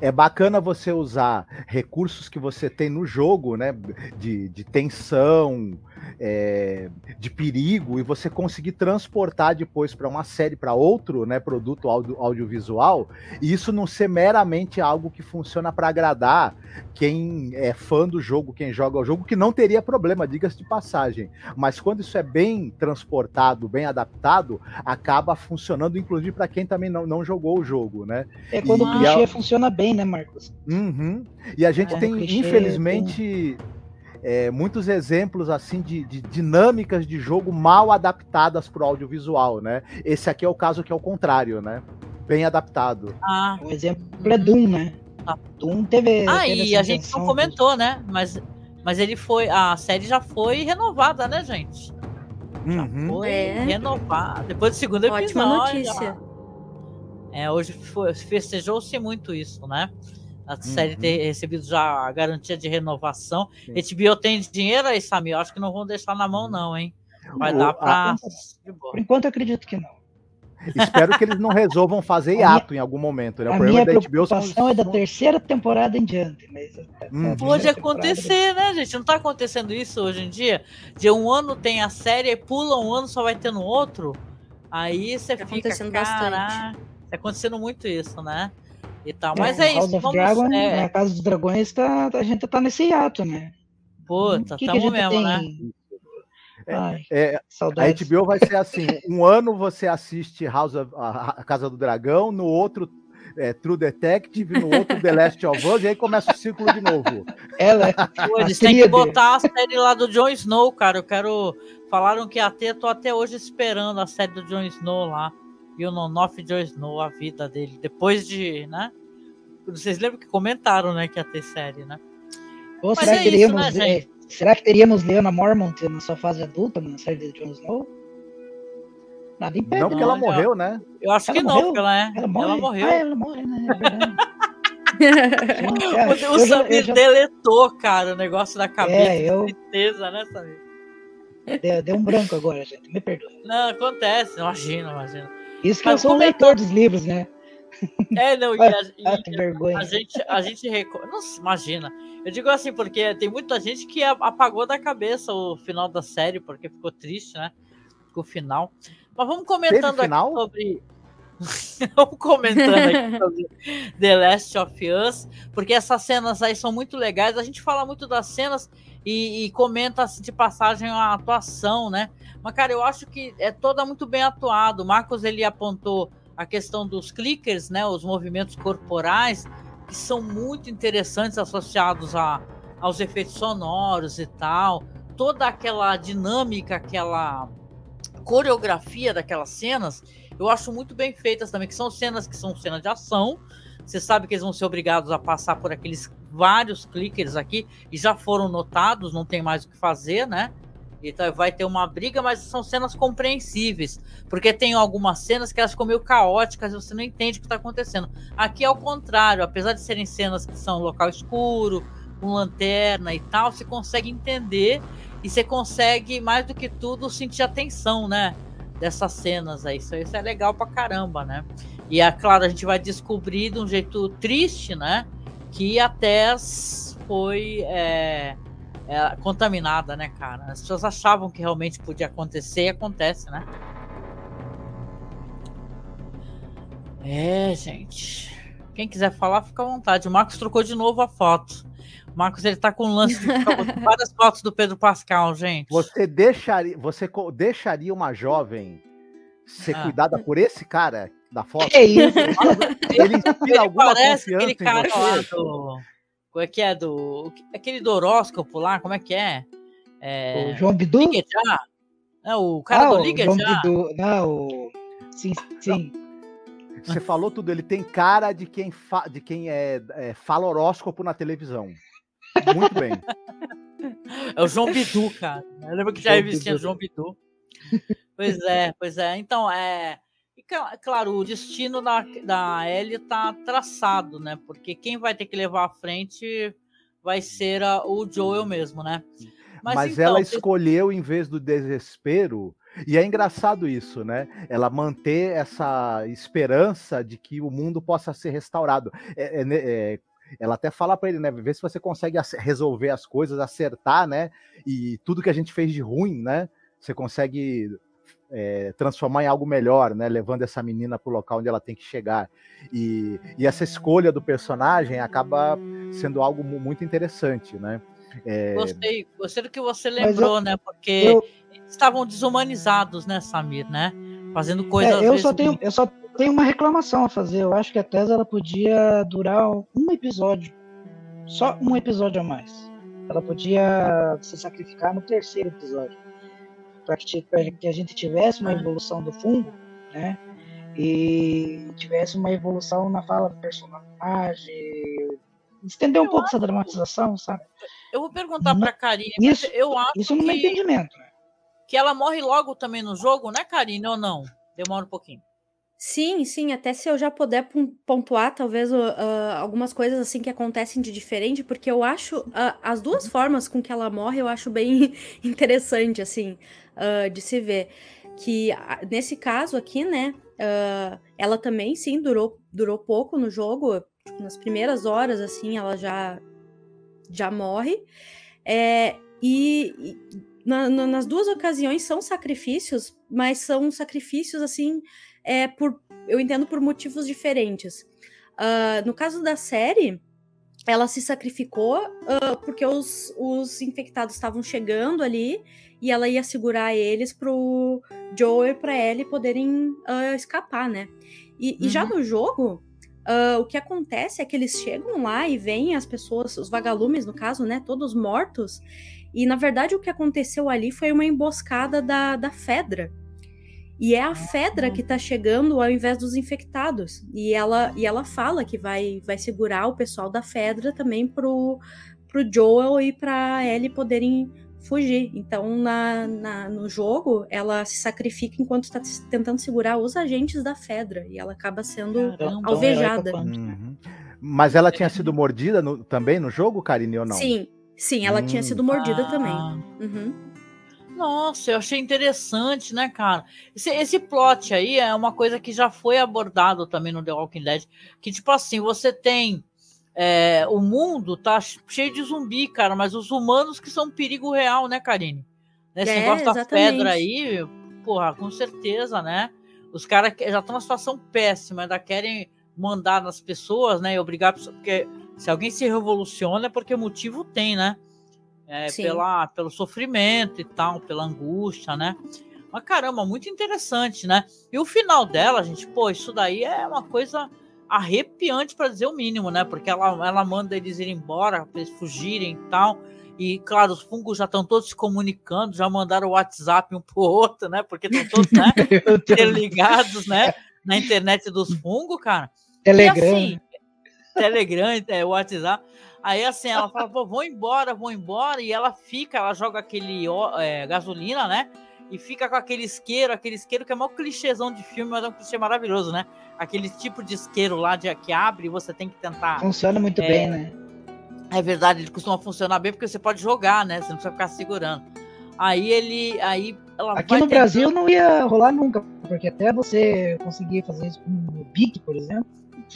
é bacana você usar recursos que você tem no jogo, né? De, de tensão, é, de perigo e você conseguir transportar depois para uma série, para outro né, produto audio, audiovisual, e isso não ser meramente algo que funciona para agradar quem é fã do jogo, quem joga o jogo, que não teria problema, diga-se de passagem. Mas quando isso é bem transportado, bem adaptado, acaba funcionando, inclusive para quem também não, não jogou o jogo, né? É quando e, o clichê a... funciona bem, né, Marcos? Uhum. E a gente é, tem, infelizmente. Tem é, muitos exemplos assim de, de, dinâmicas de jogo mal adaptadas para o audiovisual, né? Esse aqui é o caso que é o contrário, né? Bem adaptado. Ah. O exemplo é Doom, né? Ah. Doom teve. Ah, teve e a gente não comentou, né? Mas, mas ele foi. A série já foi renovada, né, gente? Já uhum. foi é. renovada. Depois do segundo episódio. Ótima notícia. É, hoje festejou-se muito isso, né? A uhum. série ter recebido já a garantia de renovação. Sim. HBO tem dinheiro aí, Samir? Eu acho que não vão deixar na mão, não, hein? Vai o, dar para. Por enquanto, eu acredito que não. Espero que eles não resolvam fazer hiato em algum momento. Né? O a minha da preocupação são... é da terceira temporada em diante. Mas hum. Pode acontecer, né, gente? Não tá acontecendo isso hoje em dia? De um ano tem a série, pula um ano, só vai ter no outro. Aí você tá fica, cara... Tá acontecendo muito isso, né? E tal. É, Mas é, isso. Vamos, Dragon, é... Na Casa dos Dragões, tá, a gente tá nesse hiato, né? Puta, que tamo que mesmo, tem... né? É, Ai, é, a HBO vai ser assim: um ano você assiste House of, a, a Casa do Dragão, no outro é, True Detective, no outro The Last of Us, e aí começa o ciclo de novo. Ela, Pô, eles têm que botar a série lá do Jon Snow, cara. Eu quero. Falaram que até tô até hoje esperando a série do Jon Snow lá. E o Nonoff Jon Snow, a vida dele. Depois de, né? Vocês lembram que comentaram, né, que ia ter série, né? Ou será, é que teríamos, isso, né, será que teríamos Leona Mormont na sua fase adulta na série de Jon Snow? Nada impede. Não, porque ela morreu, né? Eu acho ela que morreu? não, porque ela, é, ela, ela morreu. Ah, ela morreu, né? É o, o Samir já... deletou, cara, o negócio da cabeça. É, eu... Certeza, né, Samir? Deu, deu um branco agora, gente. Me perdoe. Não, acontece. Imagina, imagina. Isso que Mas eu sou leitor dos livros, né? É, não, e, a, ah, que vergonha. a gente, a gente não imagina. Eu digo assim porque tem muita gente que apagou da cabeça o final da série porque ficou triste, né? Com o final. Mas vamos comentando aqui sobre vamos comentando aqui sobre The Last of Us, porque essas cenas aí são muito legais. A gente fala muito das cenas e, e comenta assim, de passagem a atuação, né? Mas, cara, eu acho que é toda muito bem atuado. O Marcos ele apontou a questão dos clickers, né, os movimentos corporais, que são muito interessantes associados a, aos efeitos sonoros e tal, toda aquela dinâmica, aquela coreografia daquelas cenas, eu acho muito bem feitas também, que são cenas que são cenas de ação. Você sabe que eles vão ser obrigados a passar por aqueles vários clickers aqui e já foram notados, não tem mais o que fazer, né? Então vai ter uma briga, mas são cenas compreensíveis. Porque tem algumas cenas que elas ficam meio caóticas e você não entende o que está acontecendo. Aqui é o contrário, apesar de serem cenas que são local escuro, com lanterna e tal, você consegue entender e você consegue, mais do que tudo, sentir a tensão, né? Dessas cenas aí. Isso, isso é legal pra caramba, né? E é claro, a gente vai descobrir de um jeito triste, né? Que a Tess foi. É é, contaminada, né, cara? As pessoas achavam que realmente podia acontecer e acontece, né? É, gente. Quem quiser falar, fica à vontade. O Marcos trocou de novo a foto. O Marcos, ele tá com um lance de várias fotos do Pedro Pascal, gente. Você deixaria, você deixaria uma jovem ser ah. cuidada por esse cara da foto? É isso. Ele inspira alguma confiança aquele cara lá do... Como é que é do. Aquele do horóscopo lá, como é que é? é... O João Bidu? Liga já. Não, o cara ah, do Liga João já. Bidu. Não, o... Sim, sim. Você falou tudo, ele tem cara de quem, fa... de quem é, é, fala horóscopo na televisão. Muito bem. É o João Bidu, cara. Eu lembro que já existia João Bidu. Pois é, pois é. Então, é claro, o destino da, da Ellie está traçado, né? Porque quem vai ter que levar à frente vai ser a, o Joel mesmo, né? Mas, Mas então, ela escolheu, em vez do desespero, e é engraçado isso, né? Ela manter essa esperança de que o mundo possa ser restaurado. É, é, né, é, ela até fala para ele, né? Vê se você consegue resolver as coisas, acertar, né? E tudo que a gente fez de ruim, né? Você consegue é, transformar em algo melhor, né? Levando essa menina para o local onde ela tem que chegar. E, e, essa escolha do personagem acaba sendo algo muito interessante, né? É... Gostei, gostei do que você lembrou, eu, né? Porque eu... estavam desumanizados, né, Samir, né? Fazendo é, coisas. É, eu só tenho, eu só tenho uma reclamação a fazer. Eu acho que a Tesa ela podia durar um episódio, só um episódio a mais. Ela podia se sacrificar no terceiro episódio para que, que a gente tivesse uma evolução do fungo, né? E tivesse uma evolução na fala do personagem, estender um eu pouco acho... essa dramatização, sabe? Eu vou perguntar para Karine, isso, eu acho isso no meu que, entendimento, né? que ela morre logo também no jogo, né, Karine, ou não? Demora um pouquinho. Sim, sim, até se eu já puder pontuar, talvez, uh, algumas coisas assim que acontecem de diferente, porque eu acho uh, as duas formas com que ela morre, eu acho bem interessante, assim, uh, de se ver. Que nesse caso aqui, né, ela também, sim, durou, durou pouco no jogo, tipo, nas primeiras horas, assim, ela já, já morre. É, e, e na, na, nas duas ocasiões são sacrifícios, mas são sacrifícios, assim, é por, eu entendo por motivos diferentes. Uh, no caso da série, ela se sacrificou uh, porque os, os infectados estavam chegando ali e ela ia segurar eles pro Joel e pra Ellie poderem uh, escapar, né? E, uhum. e, já uhum. no jogo, uh, o que acontece é que eles chegam lá e veem as pessoas, os vagalumes no caso, né? Todos mortos. E na verdade o que aconteceu ali foi uma emboscada da, da Fedra. E é a Fedra que tá chegando ao invés dos infectados. E ela, e ela fala que vai, vai segurar o pessoal da Fedra também pro, pro Joel e pra Ellie poderem fugir. Então, na, na, no jogo, ela se sacrifica enquanto está tentando segurar os agentes da Fedra. E ela acaba sendo Caramba, alvejada. Uhum. Mas ela tinha sido mordida no, também no jogo, Karine, ou não? Sim, sim, ela hum. tinha sido mordida ah. também. Uhum. Nossa, eu achei interessante, né, cara? Esse, esse plot aí é uma coisa que já foi abordado também no The Walking Dead. Que, tipo assim, você tem. É, o mundo tá cheio de zumbi, cara, mas os humanos que são um perigo real, né, Karine? Esse é, negócio da pedra aí, porra, com certeza, né? Os caras já estão numa situação péssima, ainda querem mandar nas pessoas, né? E obrigar porque se alguém se revoluciona é porque motivo tem, né? É, pela, pelo sofrimento e tal, pela angústia, né? Mas caramba, muito interessante, né? E o final dela, gente, pô, isso daí é uma coisa arrepiante para dizer o mínimo, né? Porque ela, ela manda eles ir embora, para eles fugirem e tal. E, claro, os fungos já estão todos se comunicando, já mandaram o WhatsApp um pro outro, né? Porque estão todos né, interligados, né? Na internet dos fungos, cara. Telegram. E, assim, Telegram, é, WhatsApp. Aí assim, ela fala, pô, vou embora, vou embora, e ela fica, ela joga aquele é, gasolina, né? E fica com aquele isqueiro, aquele isqueiro que é maior clichêzão de filme, mas é um clichê maravilhoso, né? Aquele tipo de isqueiro lá de, que abre e você tem que tentar. Funciona muito é, bem, né? É verdade, ele costuma funcionar bem porque você pode jogar, né? Você não precisa ficar segurando. Aí ele. Aí ela Aqui no Brasil não ia rolar nunca, porque até você conseguir fazer isso com o Big, por exemplo.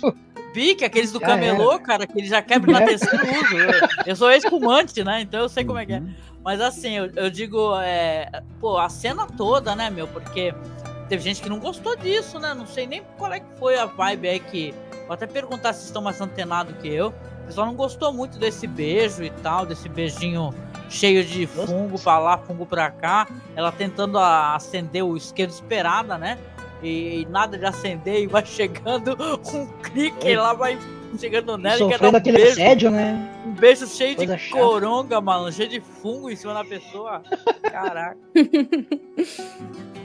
Pique, aqueles do camelô, cara, que ele já quebra na terceira uso. Eu, eu sou espumante, né? Então eu sei como é que é. Uhum. Mas assim, eu, eu digo, é, pô, a cena toda, né, meu? Porque teve gente que não gostou disso, né? Não sei nem qual é que foi a vibe aí que. Vou até perguntar se estão mais antenados que eu. O pessoal não gostou muito desse beijo e tal, desse beijinho cheio de fungo pra lá, fungo pra cá. Ela tentando acender o isqueiro esperada, né? E, nada de acender e vai chegando um clique e lá vai chegando nela e quer dar um aquele beijo, assédio, né? Um beijo cheio Coisa de chata. coronga, mano, cheio de fungo em cima da pessoa. Caraca.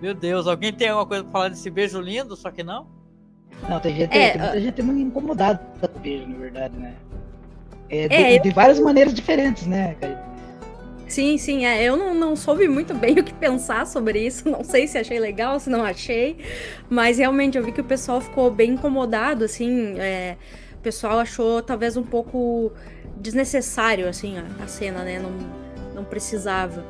Meu Deus, alguém tem alguma coisa pra falar desse beijo lindo, só que não? Não, tem gente, é, tem muita gente muito incomodada com o beijo, na verdade, né? É, de, é, de várias maneiras diferentes, né, cara? Sim, sim, é, eu não, não soube muito bem o que pensar sobre isso, não sei se achei legal, se não achei, mas realmente eu vi que o pessoal ficou bem incomodado, assim, é, o pessoal achou talvez um pouco desnecessário, assim, a, a cena, né, não, não precisava.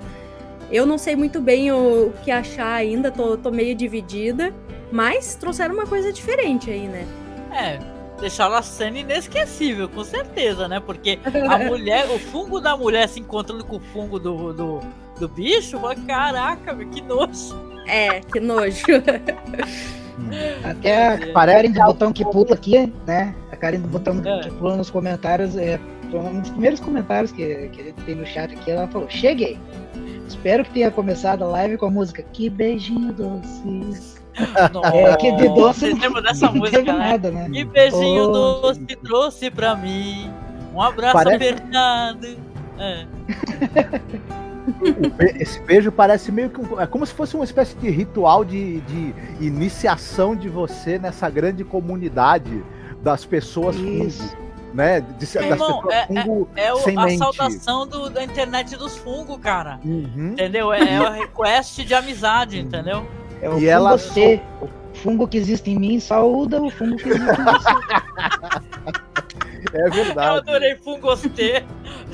Eu não sei muito bem o, o que achar ainda, tô, tô meio dividida, mas trouxeram uma coisa diferente aí, né? É, deixaram a cena inesquecível, com certeza, né? Porque a mulher, o fungo da mulher se encontrando com o fungo do, do, do bicho, caraca, que nojo. É, que nojo. Até a Karen do botão que pula aqui, né? A Karen do botão que pula nos comentários, é um dos primeiros comentários que, que a gente tem no chat aqui, ela falou, cheguei. Espero que tenha começado a live com a música Que Beijinho Doce. É, que de doce. Você lembra dessa música, né? Nada, né? Que beijinho oh, doce trouxe pra mim. Um abraço Parece... apertado. É. Esse beijo parece meio que um, é como se fosse uma espécie de ritual de, de iniciação de você nessa grande comunidade das pessoas Isso né? De, das Irmão, é, fungo é, é, o, a mente. saudação do, da internet dos fungos, cara. Uhum. Entendeu? É, é o request de amizade, uhum. entendeu? É o e ela você, o fungo que existe em mim, saúda o fungo que existe em você. É verdade. Eu adorei Fungostê.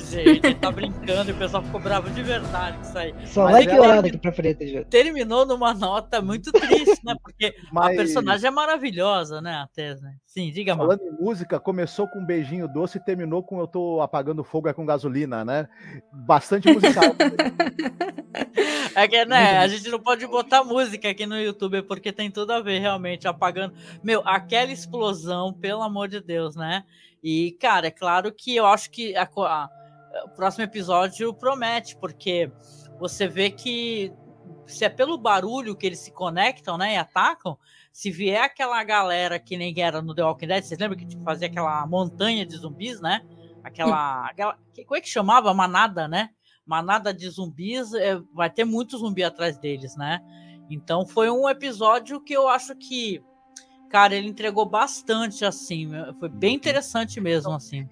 Gente, tá brincando e o pessoal ficou bravo de verdade com isso aí. Só Mas like é aqui pra frente, gente. Terminou numa nota muito triste, né? Porque Mas... a personagem é maravilhosa, né? Até, né? Sim, diga, mano. Falando em música, começou com um beijinho doce e terminou com Eu tô apagando fogo é com gasolina, né? Bastante musical. é que, né? A gente não pode botar música aqui no YouTube porque tem tudo a ver, realmente, apagando. Meu, aquela explosão, pelo amor de Deus, né? E, cara, é claro que eu acho que a, a, o próximo episódio promete, porque você vê que se é pelo barulho que eles se conectam, né, e atacam, se vier aquela galera que nem era no The Walking Dead, vocês lembram que tipo, fazia aquela montanha de zumbis, né? Aquela, aquela como é que chamava? Manada, né? Manada de zumbis, é, vai ter muito zumbi atrás deles, né? Então foi um episódio que eu acho que Cara, ele entregou bastante, assim. Foi bem uhum. interessante mesmo, assim.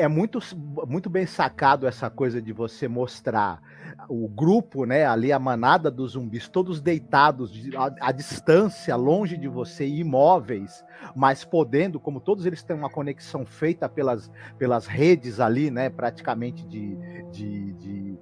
É muito, muito bem sacado essa coisa de você mostrar o grupo, né, ali a manada dos zumbis, todos deitados à, distância, longe de você, imóveis, mas podendo, como todos eles têm uma conexão feita pelas, pelas redes ali, né, praticamente de, de, de,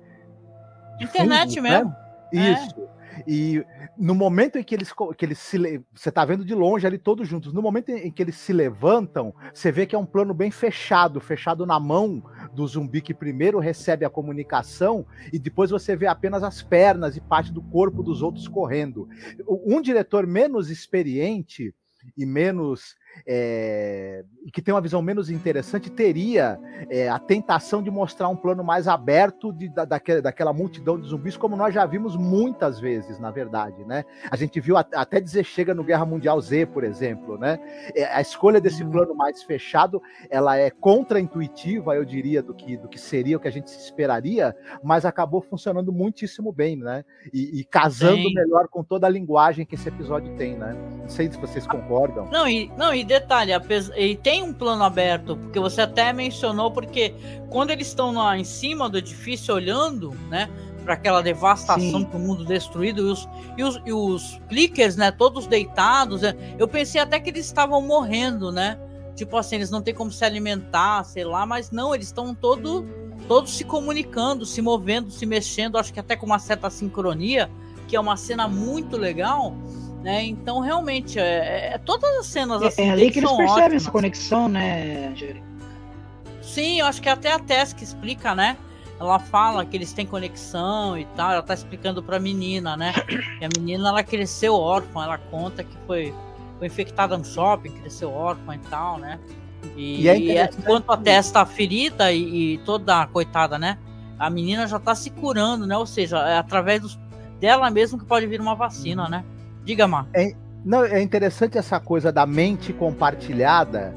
de internet fungo, mesmo. Né? Isso. É. E no momento em que eles, que eles se. Você tá vendo de longe ali todos juntos. No momento em que eles se levantam, você vê que é um plano bem fechado fechado na mão do zumbi que primeiro recebe a comunicação e depois você vê apenas as pernas e parte do corpo dos outros correndo. Um diretor menos experiente e menos é, que tem uma visão menos interessante, teria é, a tentação de mostrar um plano mais aberto de, da, daquela, daquela, multidão de zumbis, como nós já vimos muitas vezes, na verdade, né? A gente viu até dizer chega no Guerra Mundial Z, por exemplo, né? É, a escolha desse uhum. plano mais fechado, ela é contra-intuitiva, eu diria, do que, do que seria o que a gente esperaria, mas acabou funcionando muitíssimo bem, né? E, e casando Sim. melhor com toda a linguagem que esse episódio tem, né? Não sei se vocês concordam. Não, e, não, e detalhe, e tem um plano aberto, porque você até mencionou, porque quando eles estão lá em cima do edifício olhando, né, para aquela devastação do mundo destruído e os, e os, e os plickers, né, todos deitados, né, eu pensei até que eles estavam morrendo, né? Tipo assim, eles não têm como se alimentar, sei lá, mas não, eles estão todo, todos se comunicando, se movendo, se mexendo, acho que até com uma certa sincronia, que é uma cena muito legal. Né? Então, realmente, é, é, todas as cenas assim. É ali que eles percebem ótimas. essa conexão, né, Jerry? Sim, eu acho que até a Tess que explica, né? Ela fala que eles têm conexão e tal. Ela tá explicando pra menina, né? E a menina, ela cresceu órfã. Ela conta que foi, foi infectada no shopping, cresceu órfã e tal, né? E, e é enquanto a Tess tá ferida e, e, toda coitada, né? A menina já tá se curando, né? Ou seja, é através dos, dela mesmo que pode vir uma vacina, né? Diga, Mar. É, não, é interessante essa coisa da mente compartilhada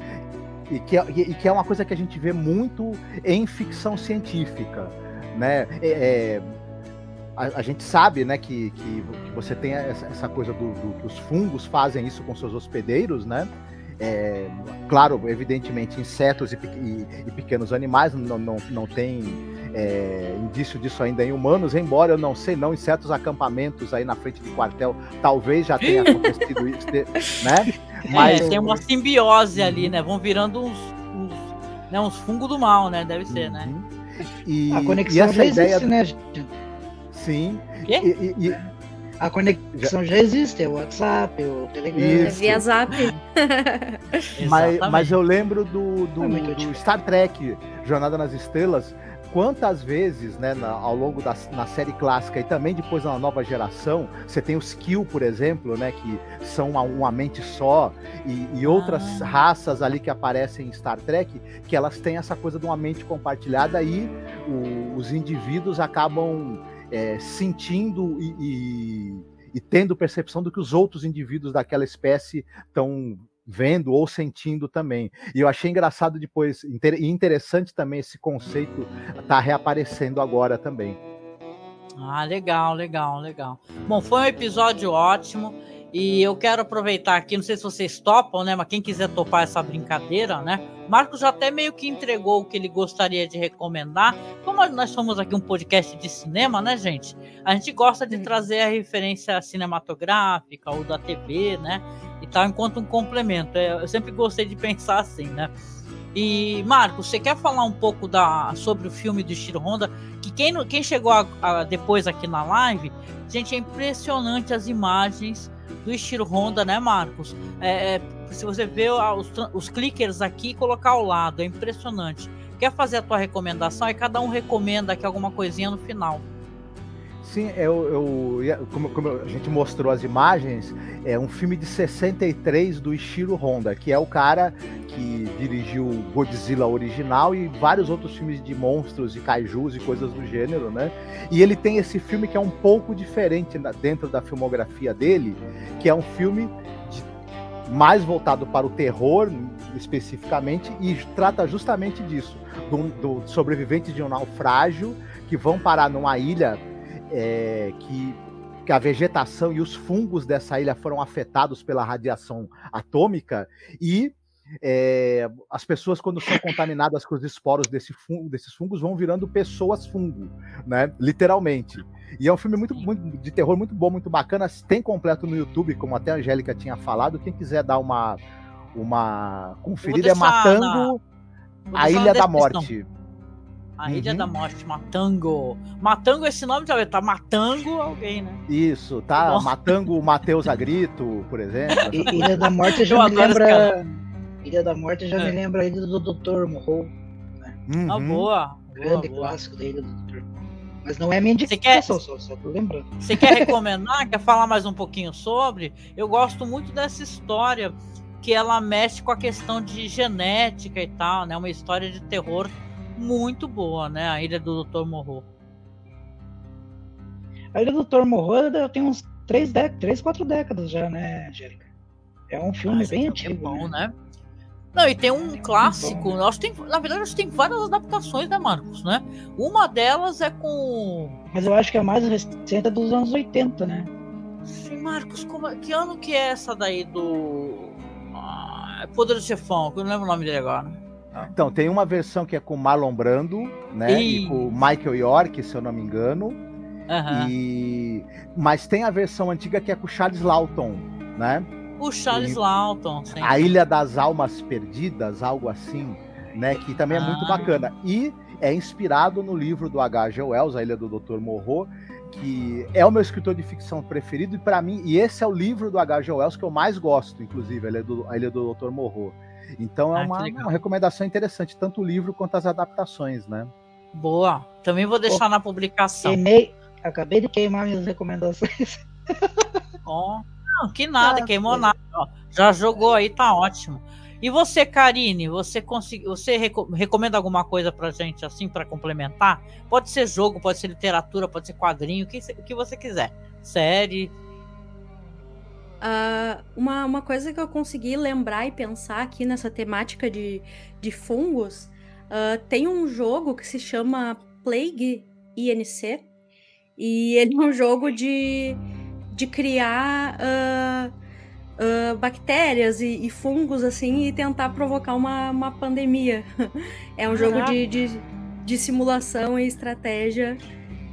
e que, é, e que é uma coisa que a gente vê muito em ficção científica, né? É, é, a, a, gente sabe, né, que, que, que você tem essa, essa coisa do, do, que os fungos fazem isso com seus hospedeiros, né? É, claro, evidentemente, insetos e, e, e, pequenos animais não, não, não tem é, indício disso ainda em humanos, embora eu não sei, não, em certos acampamentos aí na frente do quartel, talvez já tenha acontecido isso, né? É, Mas é, tem uma simbiose ali, né? Vão virando uns, uns, né, uns fungos do mal, né? Deve ser, né? uhum. né? E, a conexão e essa ideia, existe, né? Sim. E, e, A conexão já, já existe, é o WhatsApp, o Telegram. É via Zap. mas, mas eu lembro do, do, é do Star Trek, Jornada nas Estrelas, quantas vezes, né, na, ao longo da na série clássica e também depois na nova geração, você tem os Kill, por exemplo, né, que são uma, uma mente só, e, e outras ah. raças ali que aparecem em Star Trek, que elas têm essa coisa de uma mente compartilhada e o, os indivíduos acabam é, sentindo e, e, e tendo percepção do que os outros indivíduos daquela espécie estão vendo ou sentindo também. E eu achei engraçado depois e interessante também esse conceito tá reaparecendo agora também. Ah, legal, legal, legal. Bom, foi um episódio ótimo. E eu quero aproveitar aqui, não sei se vocês topam, né? Mas quem quiser topar essa brincadeira, né? Marcos já até meio que entregou o que ele gostaria de recomendar. Como nós somos aqui um podcast de cinema, né, gente? A gente gosta de trazer a referência cinematográfica ou da TV, né? E tal, enquanto um complemento. É, eu sempre gostei de pensar assim, né? E, Marcos, você quer falar um pouco da, sobre o filme do Shiro Honda? Que quem, quem chegou a, a, depois aqui na live, gente, é impressionante as imagens do estilo Honda, né, Marcos? É, é, se você vê os, os clickers aqui, colocar ao lado, é impressionante. Quer fazer a tua recomendação? E cada um recomenda aqui alguma coisinha no final. Sim, eu, eu como, como, a gente mostrou as imagens, é um filme de 63 do Ishiro Honda, que é o cara que dirigiu Godzilla original e vários outros filmes de monstros e kaijus e coisas do gênero, né? E ele tem esse filme que é um pouco diferente dentro da filmografia dele, que é um filme de, mais voltado para o terror especificamente e trata justamente disso, do, do sobrevivente de um naufrágio que vão parar numa ilha é, que, que a vegetação e os fungos dessa ilha foram afetados pela radiação atômica e é, as pessoas, quando são contaminadas com os esporos desse fungo, desses fungos, vão virando pessoas fungo, né? Literalmente. E é um filme muito, muito, de terror muito bom, muito bacana. Tem completo no YouTube, como até a Angélica tinha falado. Quem quiser dar uma, uma conferida, é Matando na... a Ilha da Morte. A uhum. Ilha da Morte, Matango. Matango, esse nome já tá matando alguém, né? Isso, tá Bom. matando o Matheus Agrito, por exemplo. Ilha da Morte já me lembra. Ilha da Morte já é. me lembra a Ilha do Dr. Morro. Né? Uhum. Ah, boa. Grande boa, clássico da Ilha do Dr. Mas não é minha indicação, quer... só, só tô lembrando. Você quer recomendar? quer falar mais um pouquinho sobre? Eu gosto muito dessa história que ela mexe com a questão de genética e tal, né? Uma história de terror muito boa, né? A Ilha do Dr. Morro. A Ilha do Dr. Morro tem uns 3, dec 3 4 décadas já, né, Angélica? É um filme bem antigo. É bom, né? né? Não, e tem um clássico. Nós tem, na verdade, nós tem várias adaptações, né, Marcos? Né? Uma delas é com. Mas eu acho que a mais recente é dos anos 80, né? Sim, Marcos, como, é, que ano que é essa daí do. Ah, Poder do Chefão, que eu não lembro o nome dele agora. Então, tem uma versão que é com Marlon Brando, né? E, e com Michael York, se eu não me engano. Uhum. E... Mas tem a versão antiga que é com Charles Lawton, né? O Charles e... Lawton, sim. A Ilha das Almas Perdidas, algo assim, né? Que também é muito ah. bacana. E é inspirado no livro do H.G. Wells, A Ilha do Dr. Morro, que é o meu escritor de ficção preferido e para mim, e esse é o livro do H.G. Wells que eu mais gosto, inclusive, A Ilha do, a Ilha do Dr. Morro. Então é ah, uma, uma, recomendação interessante, tanto o livro quanto as adaptações, né? Boa. Também vou deixar na publicação. Queimei, acabei de queimar minhas recomendações. Oh, não, que nada, ah, queimou nada. Já jogou aí, tá ótimo. E você, Karine, você conseguiu, você recomenda alguma coisa pra gente assim para complementar? Pode ser jogo, pode ser literatura, pode ser quadrinho, o que, o que você quiser. Série, Uh, uma, uma coisa que eu consegui lembrar e pensar aqui nessa temática de, de fungos, uh, tem um jogo que se chama Plague INC, e ele é um jogo de, de criar uh, bactérias e, e, fungos assim e tentar provocar uma, uma pandemia. é um jogo de, de, de, simulação e estratégia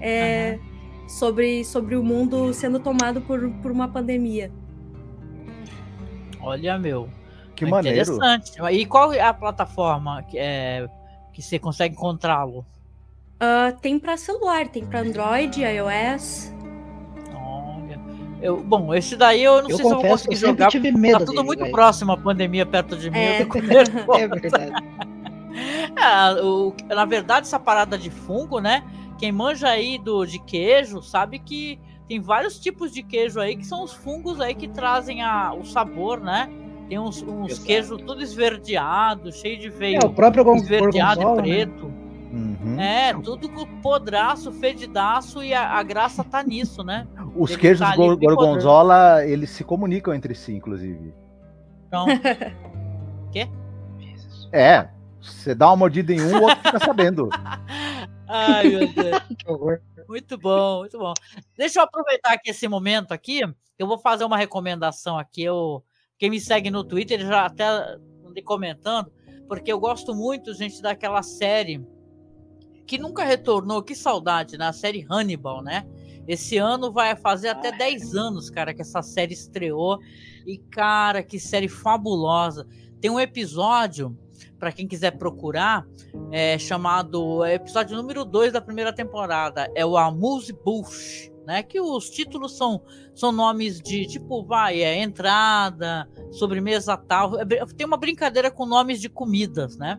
é, uhum. sobre, sobre o mundo sendo tomado por, por uma pandemia. Olha, meu. Que é maneiro. Interessante. E qual é a plataforma que, é, que você consegue encontrá-lo? Uh, tem para celular, tem para Android, iOS. Olha. Eu, bom, esse daí eu não eu sei se eu vou conseguir eu jogar. Tive medo tá tudo dele, muito véio. próximo a pandemia perto de mim. É, é verdade. É, o, na verdade, essa parada de fungo, né? Quem manja aí do, de queijo sabe que tem vários tipos de queijo aí que são os fungos aí que trazem a, o sabor, né? Tem uns, uns queijos tudo esverdeado, cheio de veio. É, o próprio esverdeado gorgonzola, e preto. Né? Uhum. É, tudo com podraço, fedidaço e a, a, graça tá nisso, né? Os Ele queijos tá gorgonzola, eles se comunicam entre si, inclusive. Então. Quê? É, você dá uma mordida em um, o outro fica sabendo. Ai, meu Deus. muito bom, muito bom. Deixa eu aproveitar aqui esse momento aqui. Eu vou fazer uma recomendação aqui. Eu, quem me segue no Twitter já até andei comentando, porque eu gosto muito, gente, daquela série que nunca retornou. Que saudade, né? A série Hannibal, né? Esse ano vai fazer até 10 anos, cara, que essa série estreou. E, cara, que série fabulosa. Tem um episódio para quem quiser procurar, é chamado é episódio número 2 da primeira temporada, é o Amuse Bush, né? Que os títulos são, são nomes de tipo, vai, é entrada, sobremesa tal. Tem uma brincadeira com nomes de comidas, né?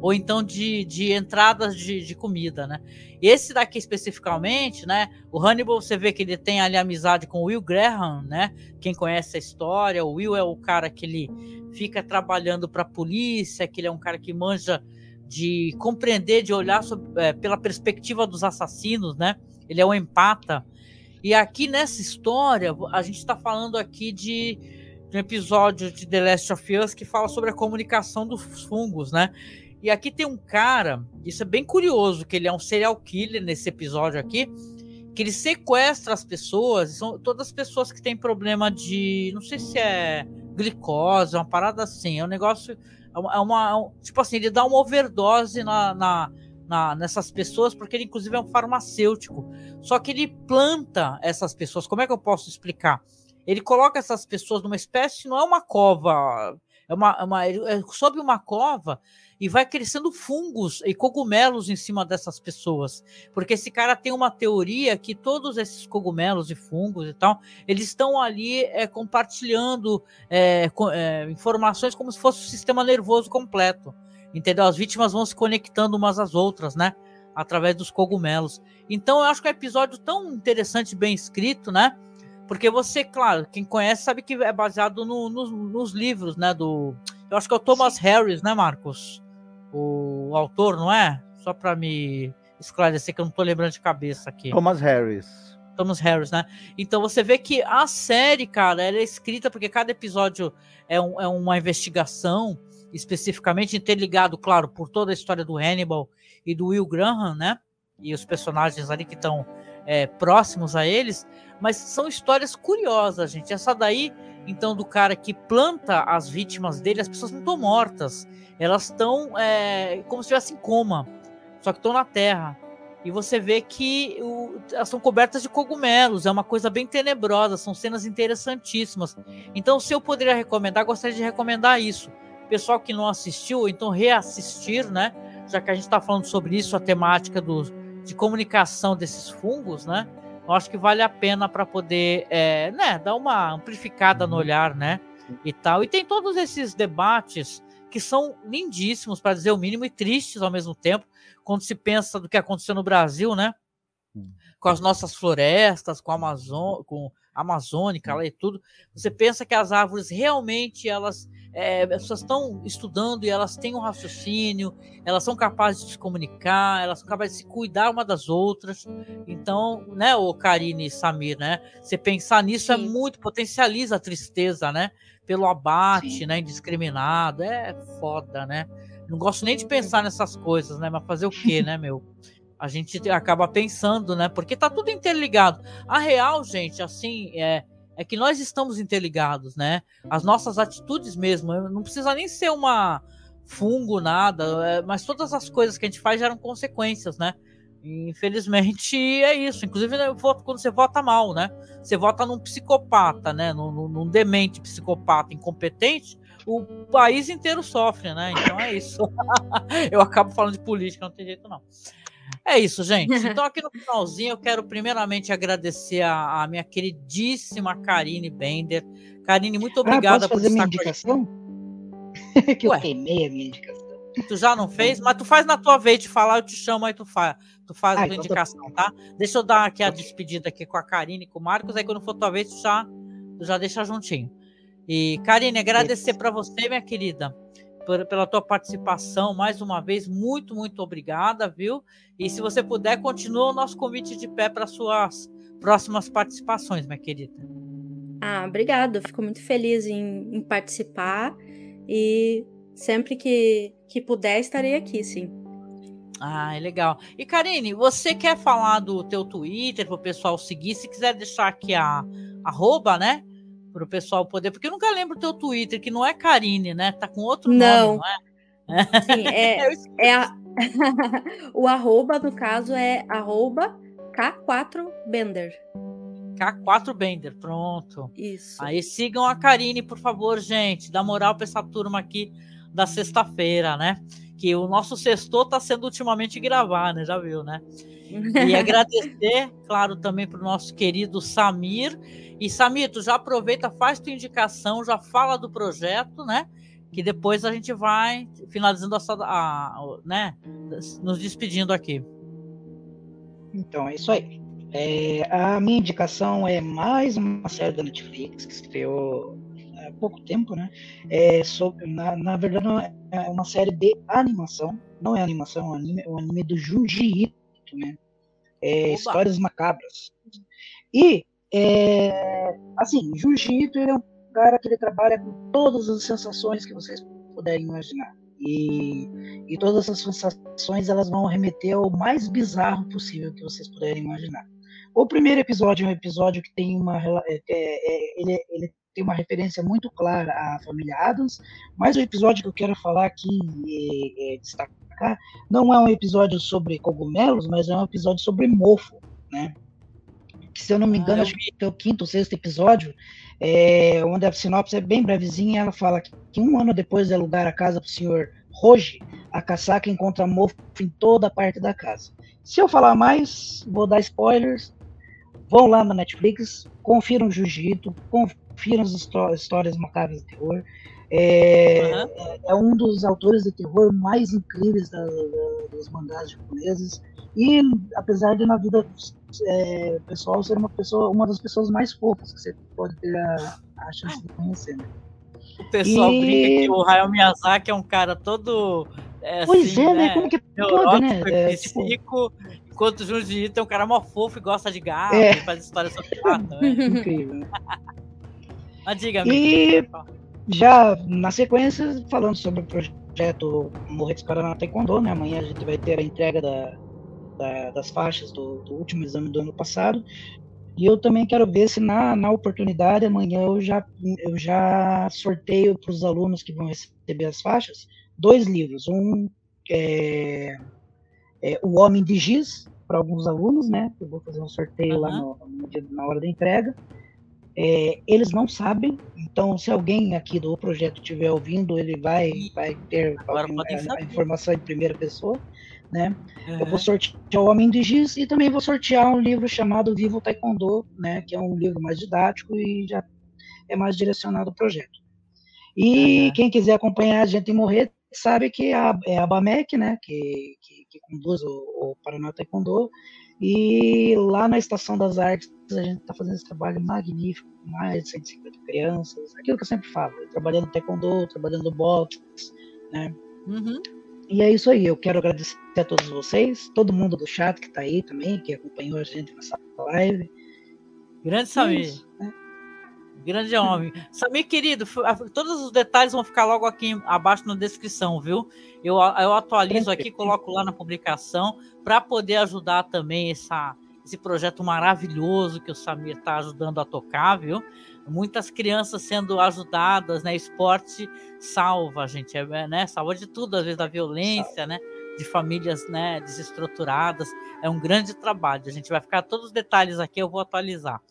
Ou então de, de entradas de, de comida, né? Esse daqui especificamente, né? O Hannibal, você vê que ele tem ali amizade com o Will Graham, né? Quem conhece a história, o Will é o cara que ele fica trabalhando para a polícia, que ele é um cara que manja de compreender, de olhar sobre, é, pela perspectiva dos assassinos, né? Ele é um empata. E aqui nessa história, a gente está falando aqui de, de, um episódio de The Last of Us que fala sobre a comunicação dos fungos, né? E aqui tem um cara, isso é bem curioso, que ele é um serial killer nesse episódio aqui, que ele sequestra as pessoas, são todas as pessoas que têm problema de, não sei se é glicose, uma parada assim, é um negócio, é uma, é uma é tipo assim, ele dá uma overdose na, na, na, nessas pessoas, porque ele inclusive é um farmacêutico, só que ele planta essas pessoas, como é que eu posso explicar? Ele coloca essas pessoas numa espécie, não é uma cova, é uma, é uma é sob uma cova e vai crescendo fungos e cogumelos em cima dessas pessoas. Porque esse cara tem uma teoria que todos esses cogumelos e fungos e tal, eles estão ali é, compartilhando é, é, informações como se fosse o um sistema nervoso completo. Entendeu? As vítimas vão se conectando umas às outras, né? Através dos cogumelos. Então eu acho que é um episódio tão interessante, bem escrito, né? Porque você, claro, quem conhece sabe que é baseado no, no, nos livros, né? Do. Eu acho que é o Thomas Sim. Harris, né, Marcos? O autor, não é? Só para me esclarecer que eu não estou lembrando de cabeça aqui. Thomas Harris. Thomas Harris, né? Então você vê que a série, cara, ela é escrita porque cada episódio é, um, é uma investigação especificamente interligado, claro, por toda a história do Hannibal e do Will Graham, né? E os personagens ali que estão é, próximos a eles, mas são histórias curiosas, gente. Essa daí, então, do cara que planta as vítimas dele, as pessoas não estão mortas elas estão é, como se estivessem em coma, só que estão na Terra. E você vê que o, elas são cobertas de cogumelos, é uma coisa bem tenebrosa, são cenas interessantíssimas. Então, se eu poderia recomendar, gostaria de recomendar isso. Pessoal que não assistiu, então reassistir, né? Já que a gente está falando sobre isso, a temática do, de comunicação desses fungos, né? Eu acho que vale a pena para poder, é, né, dar uma amplificada no uhum. olhar, né? E tal. E tem todos esses debates que são lindíssimos, para dizer o mínimo, e tristes ao mesmo tempo, quando se pensa do que aconteceu no Brasil, né? Hum. Com as nossas florestas, com a Amazon, com a Amazônica lá e tudo. Você pensa que as árvores realmente elas é, as pessoas estão estudando e elas têm um raciocínio, elas são capazes de se comunicar, elas são capazes de se cuidar uma das outras. Então, né, o Karine e Samir, né? Você pensar nisso é Sim. é muito, potencializa a tristeza, né? pelo abate, Sim. né, indiscriminado. É foda, né? Não gosto nem de pensar nessas coisas, né? Mas fazer o quê, né, meu? A gente acaba pensando, né? Porque tá tudo interligado. A real, gente, assim, é, é que nós estamos interligados, né? As nossas atitudes mesmo, não precisa nem ser uma fungo, nada, é, mas todas as coisas que a gente faz geram consequências, né? Infelizmente é isso. Inclusive, né, quando você vota mal, né? Você vota num psicopata, né? Num, num, demente psicopata incompetente, o país inteiro sofre, né? Então é isso. Eu acabo falando de política, não tem jeito não. É isso, gente. Então, aqui no finalzinho, eu quero primeiramente agradecer a, a minha queridíssima Karine Bender. Karine, muito obrigada ah, posso fazer por minha indicação? que Ué, eu queimei a minha indicação. Tu já não fez? Mas tu faz na tua vez de falar, eu te chamo, aí tu faz, tu faz ah, a tua então indicação, tá? Deixa eu dar aqui a despedida aqui com a Karine e com o Marcos, aí quando for tua vez, tu já, tu já deixa juntinho. E, Karine, agradecer para você, minha querida, por, pela tua participação mais uma vez. Muito, muito obrigada, viu? E se você puder, continua o nosso convite de pé para suas próximas participações, minha querida. Ah, obrigada. Fico muito feliz em, em participar e sempre que, que puder estarei aqui, sim. Ah, é legal. E Karine, você quer falar do teu Twitter para o pessoal seguir? Se quiser deixar aqui a arroba, né? Para o pessoal poder, porque eu nunca lembro o teu Twitter, que não é Karine, né? Tá com outro não. nome, não é? Sim, é, é a... o arroba, no caso, é arroba K4Bender. K4 Bender, pronto. Isso. Aí sigam a Karine, por favor, gente. Dá moral para essa turma aqui da sexta-feira, né? Que o nosso sexto tá sendo ultimamente gravar, né? Já viu, né? E agradecer, claro, também para o nosso querido Samir. E Samir, tu já aproveita, faz tua indicação, já fala do projeto, né? Que depois a gente vai finalizando a, a né? Nos despedindo aqui. Então, é isso aí. É, a minha indicação é mais uma série da Netflix que estreou há pouco tempo, né? É sobre, na, na verdade, é uma série de animação, não é animação, é um anime, é um anime do Junji Né? É, histórias macabras. E, é, assim, Ito é um cara que ele trabalha com todas as sensações que vocês puderem imaginar. E, e todas essas sensações elas vão remeter ao mais bizarro possível que vocês puderem imaginar. O primeiro episódio é um episódio que tem uma é, é, ele, ele tem uma referência muito clara à família Adams, mas o episódio que eu quero falar aqui e, e destacar não é um episódio sobre cogumelos, mas é um episódio sobre mofo, né? Que, se eu não me engano, ah, acho que é o quinto ou sexto episódio, é, onde a sinopse é bem brevezinha, ela fala que, que um ano depois de alugar a casa para o senhor Roge, a caçaca encontra mofo em toda a parte da casa. Se eu falar mais, vou dar spoilers, Vão lá na Netflix, confiram Jiu-Jitsu, confiram as histórias macabras de terror. É, uhum. é, um dos autores de terror mais incríveis da, da, dos mangás japoneses. E apesar de na vida é, pessoal ser uma pessoa, uma das pessoas mais fofas que você pode ter a, a chance de conhecer. Né? O pessoal e... brinca que o Hayao Miyazaki é um cara todo. É, pois assim, é, né? né? Como que pode, né? É, tipo... Enquanto o Junji Ito é um cara mó fofo e gosta de gato, é. faz histórias sobre gato. Né? Incrível. Mas diga, amigo. E já na sequência, falando sobre o projeto Morretes Paraná Taekwondo, né? Amanhã a gente vai ter a entrega da, da, das faixas do, do, último exame do ano passado. E eu também quero ver se na, na oportunidade amanhã eu já, eu já sorteio para os alunos que vão receber as faixas dois livros. Um é, é, O Homem de Giz, para alguns alunos, né? Eu vou fazer um sorteio uhum. lá no, na hora da entrega. É, eles não sabem, então se alguém aqui do projeto estiver ouvindo, ele vai, vai ter a, a, informação em primeira pessoa. Né? Uhum. Eu vou sortear o Homem de Giz e também vou sortear um livro chamado Vivo Taekwondo, né? que é um livro mais didático e já é mais direcionado ao projeto. E uhum. quem quiser acompanhar a gente em morrer, sabe que a, é a BAMEC, né? que, que que conduz o, o Paraná Taekwondo. E lá na Estação das Artes a gente está fazendo esse trabalho magnífico, com mais de 150 crianças, aquilo que eu sempre falo, trabalhando taekwondo, trabalhando boxe, né? Uhum. E é isso aí, eu quero agradecer a todos vocês, todo mundo do chat que está aí também, que acompanhou a gente nessa live. Grande Samir. Grande homem. Samir, querido, todos os detalhes vão ficar logo aqui abaixo na descrição, viu? Eu, eu atualizo aqui, coloco lá na publicação, para poder ajudar também essa, esse projeto maravilhoso que o Samir está ajudando a tocar, viu? Muitas crianças sendo ajudadas, né? Esporte salva, gente, é, né? Salva de tudo, às vezes da violência, né? De famílias né, desestruturadas. É um grande trabalho. A gente vai ficar todos os detalhes aqui, eu vou atualizar.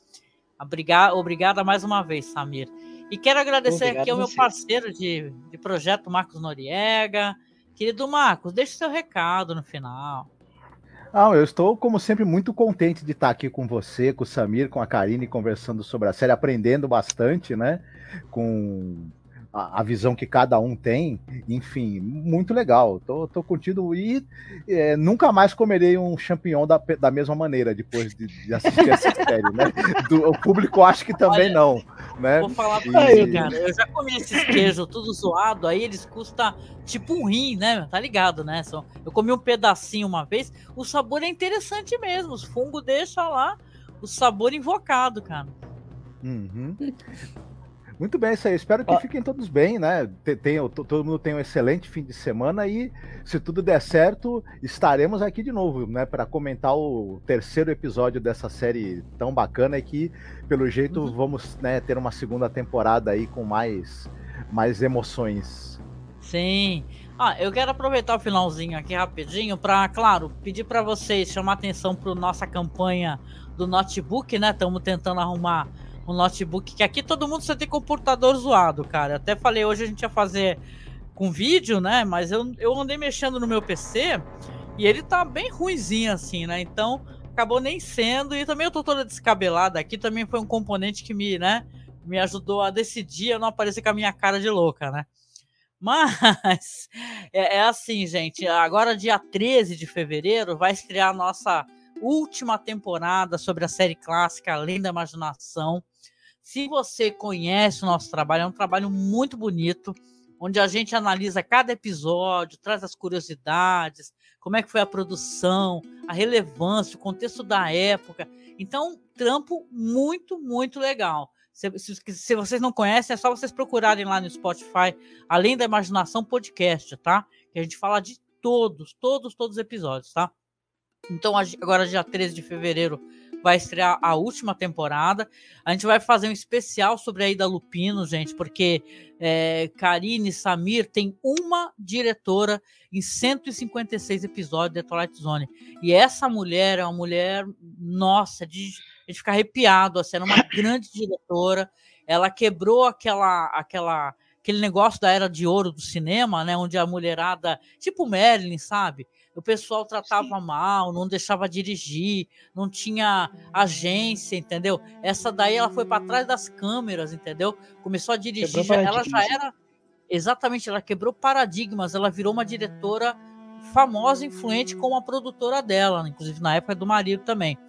Obrigado, obrigada mais uma vez, Samir. E quero agradecer Obrigado aqui ao meu parceiro de, de projeto, Marcos Noriega. Querido Marcos, deixe seu recado no final. Ah, eu estou, como sempre, muito contente de estar aqui com você, com o Samir, com a Karine, conversando sobre a série, aprendendo bastante, né? Com a, a, visão que cada um tem, enfim, muito legal. Tô, tô contigo e é, nunca mais comerei um champignon da, da mesma maneira depois de, de assistir essa série, né? Do, o público acho que também Olha, não, né? Vou falar pra e... você, cara, eu já comi esses queijos tudo zoado, aí eles custam tipo um rim, né? Tá ligado, né? Eu comi um pedacinho uma vez, o sabor é interessante mesmo, os fungos deixam lá o sabor invocado, cara. Uhum. Muito bem, isso aí. Espero que ah. fiquem todos bem, né? Tenham, todo mundo tenha um excelente fim de semana e, se tudo der certo, estaremos aqui de novo, né? Para comentar o terceiro episódio dessa série tão bacana e que, pelo jeito, uhum. vamos né, ter uma segunda temporada aí com mais, mais emoções. Sim. Ah, eu quero aproveitar o finalzinho aqui rapidinho para, claro, pedir para vocês chamar atenção para nossa campanha do notebook, né? Estamos tentando arrumar um notebook, que aqui todo mundo só tem computador zoado, cara. Até falei hoje a gente ia fazer com vídeo, né? Mas eu, eu andei mexendo no meu PC e ele tá bem ruizinho assim, né? Então acabou nem sendo. E também eu tô toda descabelada aqui. Também foi um componente que me, né? Me ajudou a decidir a não aparecer com a minha cara de louca, né? Mas é, é assim, gente. Agora, dia 13 de fevereiro, vai estrear a nossa última temporada sobre a série clássica Além da Imaginação. Se você conhece o nosso trabalho, é um trabalho muito bonito, onde a gente analisa cada episódio, traz as curiosidades, como é que foi a produção, a relevância, o contexto da época. Então, trampo muito, muito legal. Se, se, se, vocês não conhecem, é só vocês procurarem lá no Spotify, além da imaginação podcast, tá? Que a gente fala de todos, todos, todos os episódios, tá? Então, agora dia 13 de fevereiro vai estrear a última temporada. A gente vai fazer um especial sobre a Ida Lupino, gente, porque é, Karine Samir tem uma diretora em 156 episódios de Twilight Zone. E essa mulher é uma mulher, nossa, de, de ficar arrepiado. Assim, era uma grande diretora. Ela quebrou aquela, aquela, aquele negócio da era de ouro do cinema, né? Onde a mulherada, tipo Marilyn, sabe? o pessoal tratava Sim. mal, não deixava dirigir, não tinha agência, entendeu? Essa daí ela foi para trás das câmeras, entendeu? Começou a dirigir, já, ela já era exatamente, ela quebrou paradigmas, ela virou uma diretora famosa, influente como a produtora dela, inclusive na época do marido também.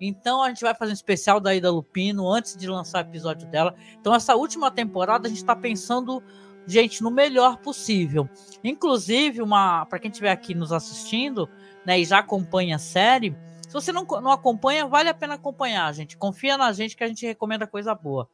Então a gente vai fazer um especial da Ida Lupino antes de lançar o episódio dela. Então essa última temporada a gente está pensando gente, no melhor possível. Inclusive, uma para quem estiver aqui nos assistindo, né, e já acompanha a série, se você não, não acompanha, vale a pena acompanhar, gente. Confia na gente que a gente recomenda coisa boa.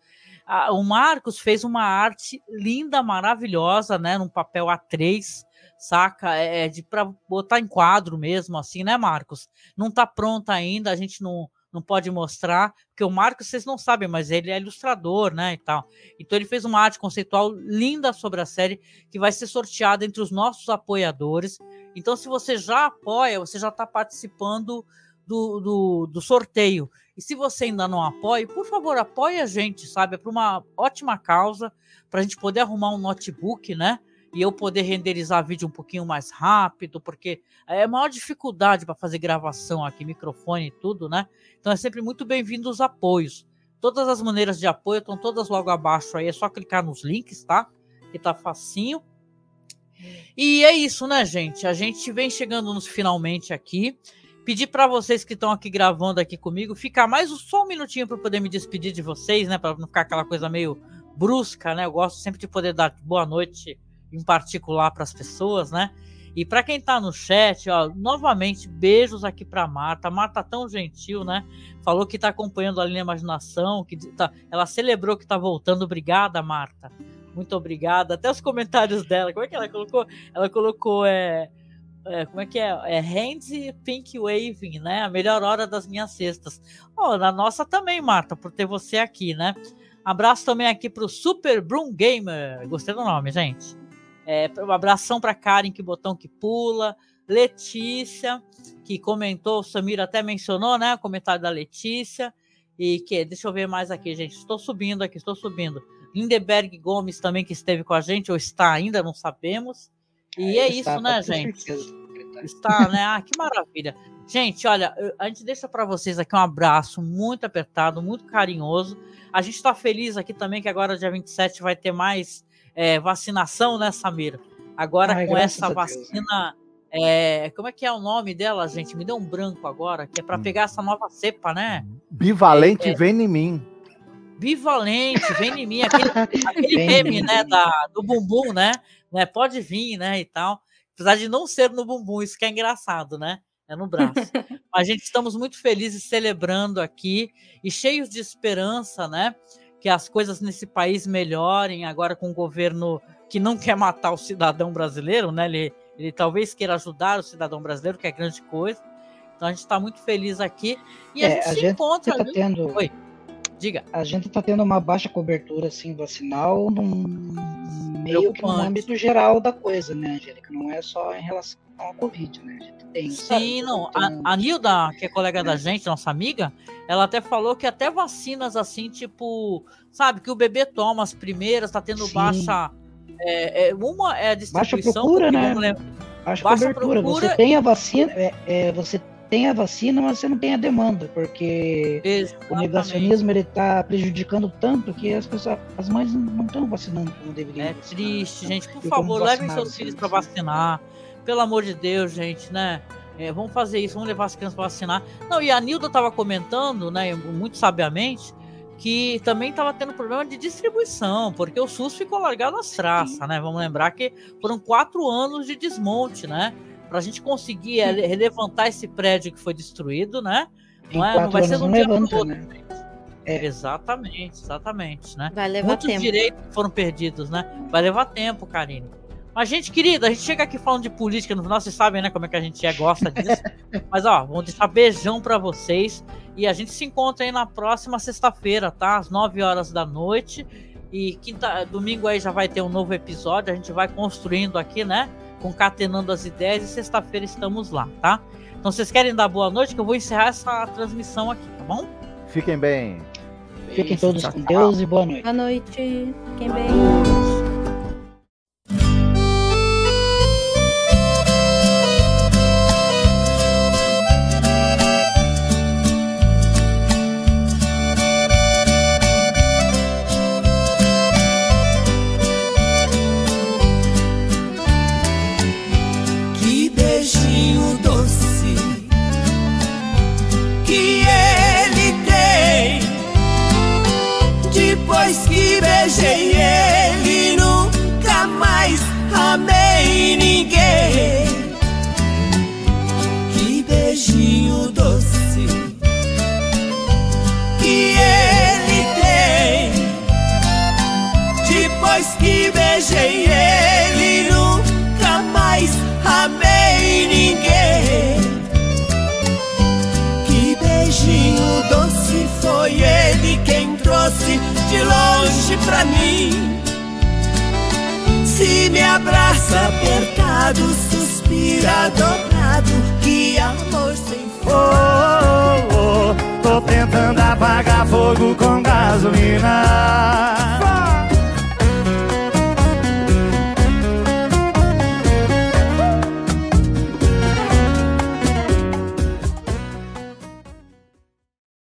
O Marcos fez uma arte linda, maravilhosa, né, num papel A3, saca? É, é de para botar em quadro mesmo, assim, né, Marcos? Não tá pronta ainda, a gente não não pode mostrar, porque o Marcos vocês não sabem, mas ele é ilustrador, né, e tal. Então ele fez uma arte conceitual linda sobre a série que vai ser sorteada entre os nossos apoiadores. Então se você já apoia, você já está participando do, do, do, sorteio. E se você ainda não apoia, por favor, apoie a gente, sabe? É para uma ótima causa, para a gente poder arrumar um notebook, né? E eu poder renderizar vídeo um pouquinho mais rápido, porque é a maior dificuldade para fazer gravação aqui, microfone e tudo, né? Então é sempre muito bem-vindo os apoios. Todas as maneiras de apoio estão todas logo abaixo aí, é só clicar nos links, tá? Que tá facinho. E é isso, né, gente? A gente vem chegando nos finalmente aqui. Pedir para vocês que estão aqui gravando aqui comigo, ficar mais só um minutinho para poder me despedir de vocês, né? Para não ficar aquela coisa meio brusca, né? Eu gosto sempre de poder dar boa noite em particular para as pessoas, né? E para quem está no chat, ó, novamente beijos aqui para Marta. Marta tão gentil, né? Falou que está acompanhando a linha Imaginação, que tá, ela celebrou que está voltando. Obrigada, Marta. Muito obrigada. Até os comentários dela. Como é que ela colocou? Ela colocou é, é como é que é? É Hands Pink Waving, né? A melhor hora das minhas cestas. Oh, na nossa também, Marta, por ter você aqui, né? Abraço também aqui para o Super Broom Gamer. Gostei do nome, gente. É, um abração para Karen, que botão que pula. Letícia, que comentou, o Samir até mencionou, né? O comentário da Letícia. E que, deixa eu ver mais aqui, gente. Estou subindo aqui, estou subindo. Lindeberg Gomes também, que esteve com a gente, ou está ainda, não sabemos. E é, é isso, né, gente? Está, né? Ah, que maravilha. Gente, olha, a gente deixa para vocês aqui um abraço muito apertado, muito carinhoso. A gente está feliz aqui também que agora, dia 27, vai ter mais é, vacinação, né, Samira? Agora Ai, com essa vacina. É, como é que é o nome dela, gente? Me deu um branco agora, que é para hum. pegar essa nova cepa, né? Bivalente, é, vem em mim. Bivalente, vem em mim. Aquele, aquele meme, né, da, do bumbum, né? né? Pode vir, né, e tal. Apesar de não ser no bumbum, isso que é engraçado, né? É no braço. a gente estamos muito felizes celebrando aqui e cheios de esperança, né? Que as coisas nesse país melhorem agora com um governo que não quer matar o cidadão brasileiro, né? Ele, ele talvez queira ajudar o cidadão brasileiro, que é grande coisa. Então a gente está muito feliz aqui e a é, gente a se gente encontra. Tá tendo... Oi. Diga. A gente está tendo uma baixa cobertura assim vacinal num meio que no âmbito geral da coisa, né, Angélica? Não é só em relação ao Covid, né? A gente tem, Sim, não. Tem... A, a Nilda, que é colega é. da gente, nossa amiga, ela até falou que até vacinas assim, tipo, sabe, que o bebê toma as primeiras, tá tendo Sim. baixa. É, é, uma é a distribuição. Baixa procura, né? Baixa, baixa cobertura. Procura. Você tem a vacina, é, é, você tem a vacina, mas você não tem a demanda, porque Exatamente. o negacionismo ele está prejudicando tanto que as pessoas, as mães não estão vacinando como deveriam. É triste, gente. Por favor, levem seus filhos para vacinar. Pelo amor de Deus, gente, né? É, vamos fazer isso, vamos levar as crianças para vacinar. Não, e a Nilda estava comentando, né, muito sabiamente, que também estava tendo problema de distribuição, porque o SUS ficou largado às traças, né? Vamos lembrar que foram quatro anos de desmonte, né? para a gente conseguir relevantar esse prédio que foi destruído, né? Não, é, não vai ser um dia levanta, outro. Né? É. Exatamente, exatamente, né? Vai levar Muitos tempo. direitos foram perdidos, né? Vai levar tempo, Karine. Mas, gente querida, a gente chega aqui falando de política no final, vocês sabem, né, como é que a gente é, gosta disso. Mas, ó, vamos deixar beijão para vocês. E a gente se encontra aí na próxima sexta-feira, tá? Às 9 horas da noite. E quinta, domingo aí já vai ter um novo episódio. A gente vai construindo aqui, né? concatenando as ideias e sexta-feira estamos lá, tá? Então vocês querem dar boa noite que eu vou encerrar essa transmissão aqui, tá bom? Fiquem bem. Fiquem todos com Deus e boa noite. Boa noite. Fiquem bem. de apertado, suspira dobrado, que amor sem fim. Oh, oh, oh, tô tentando apagar fogo com gasolina.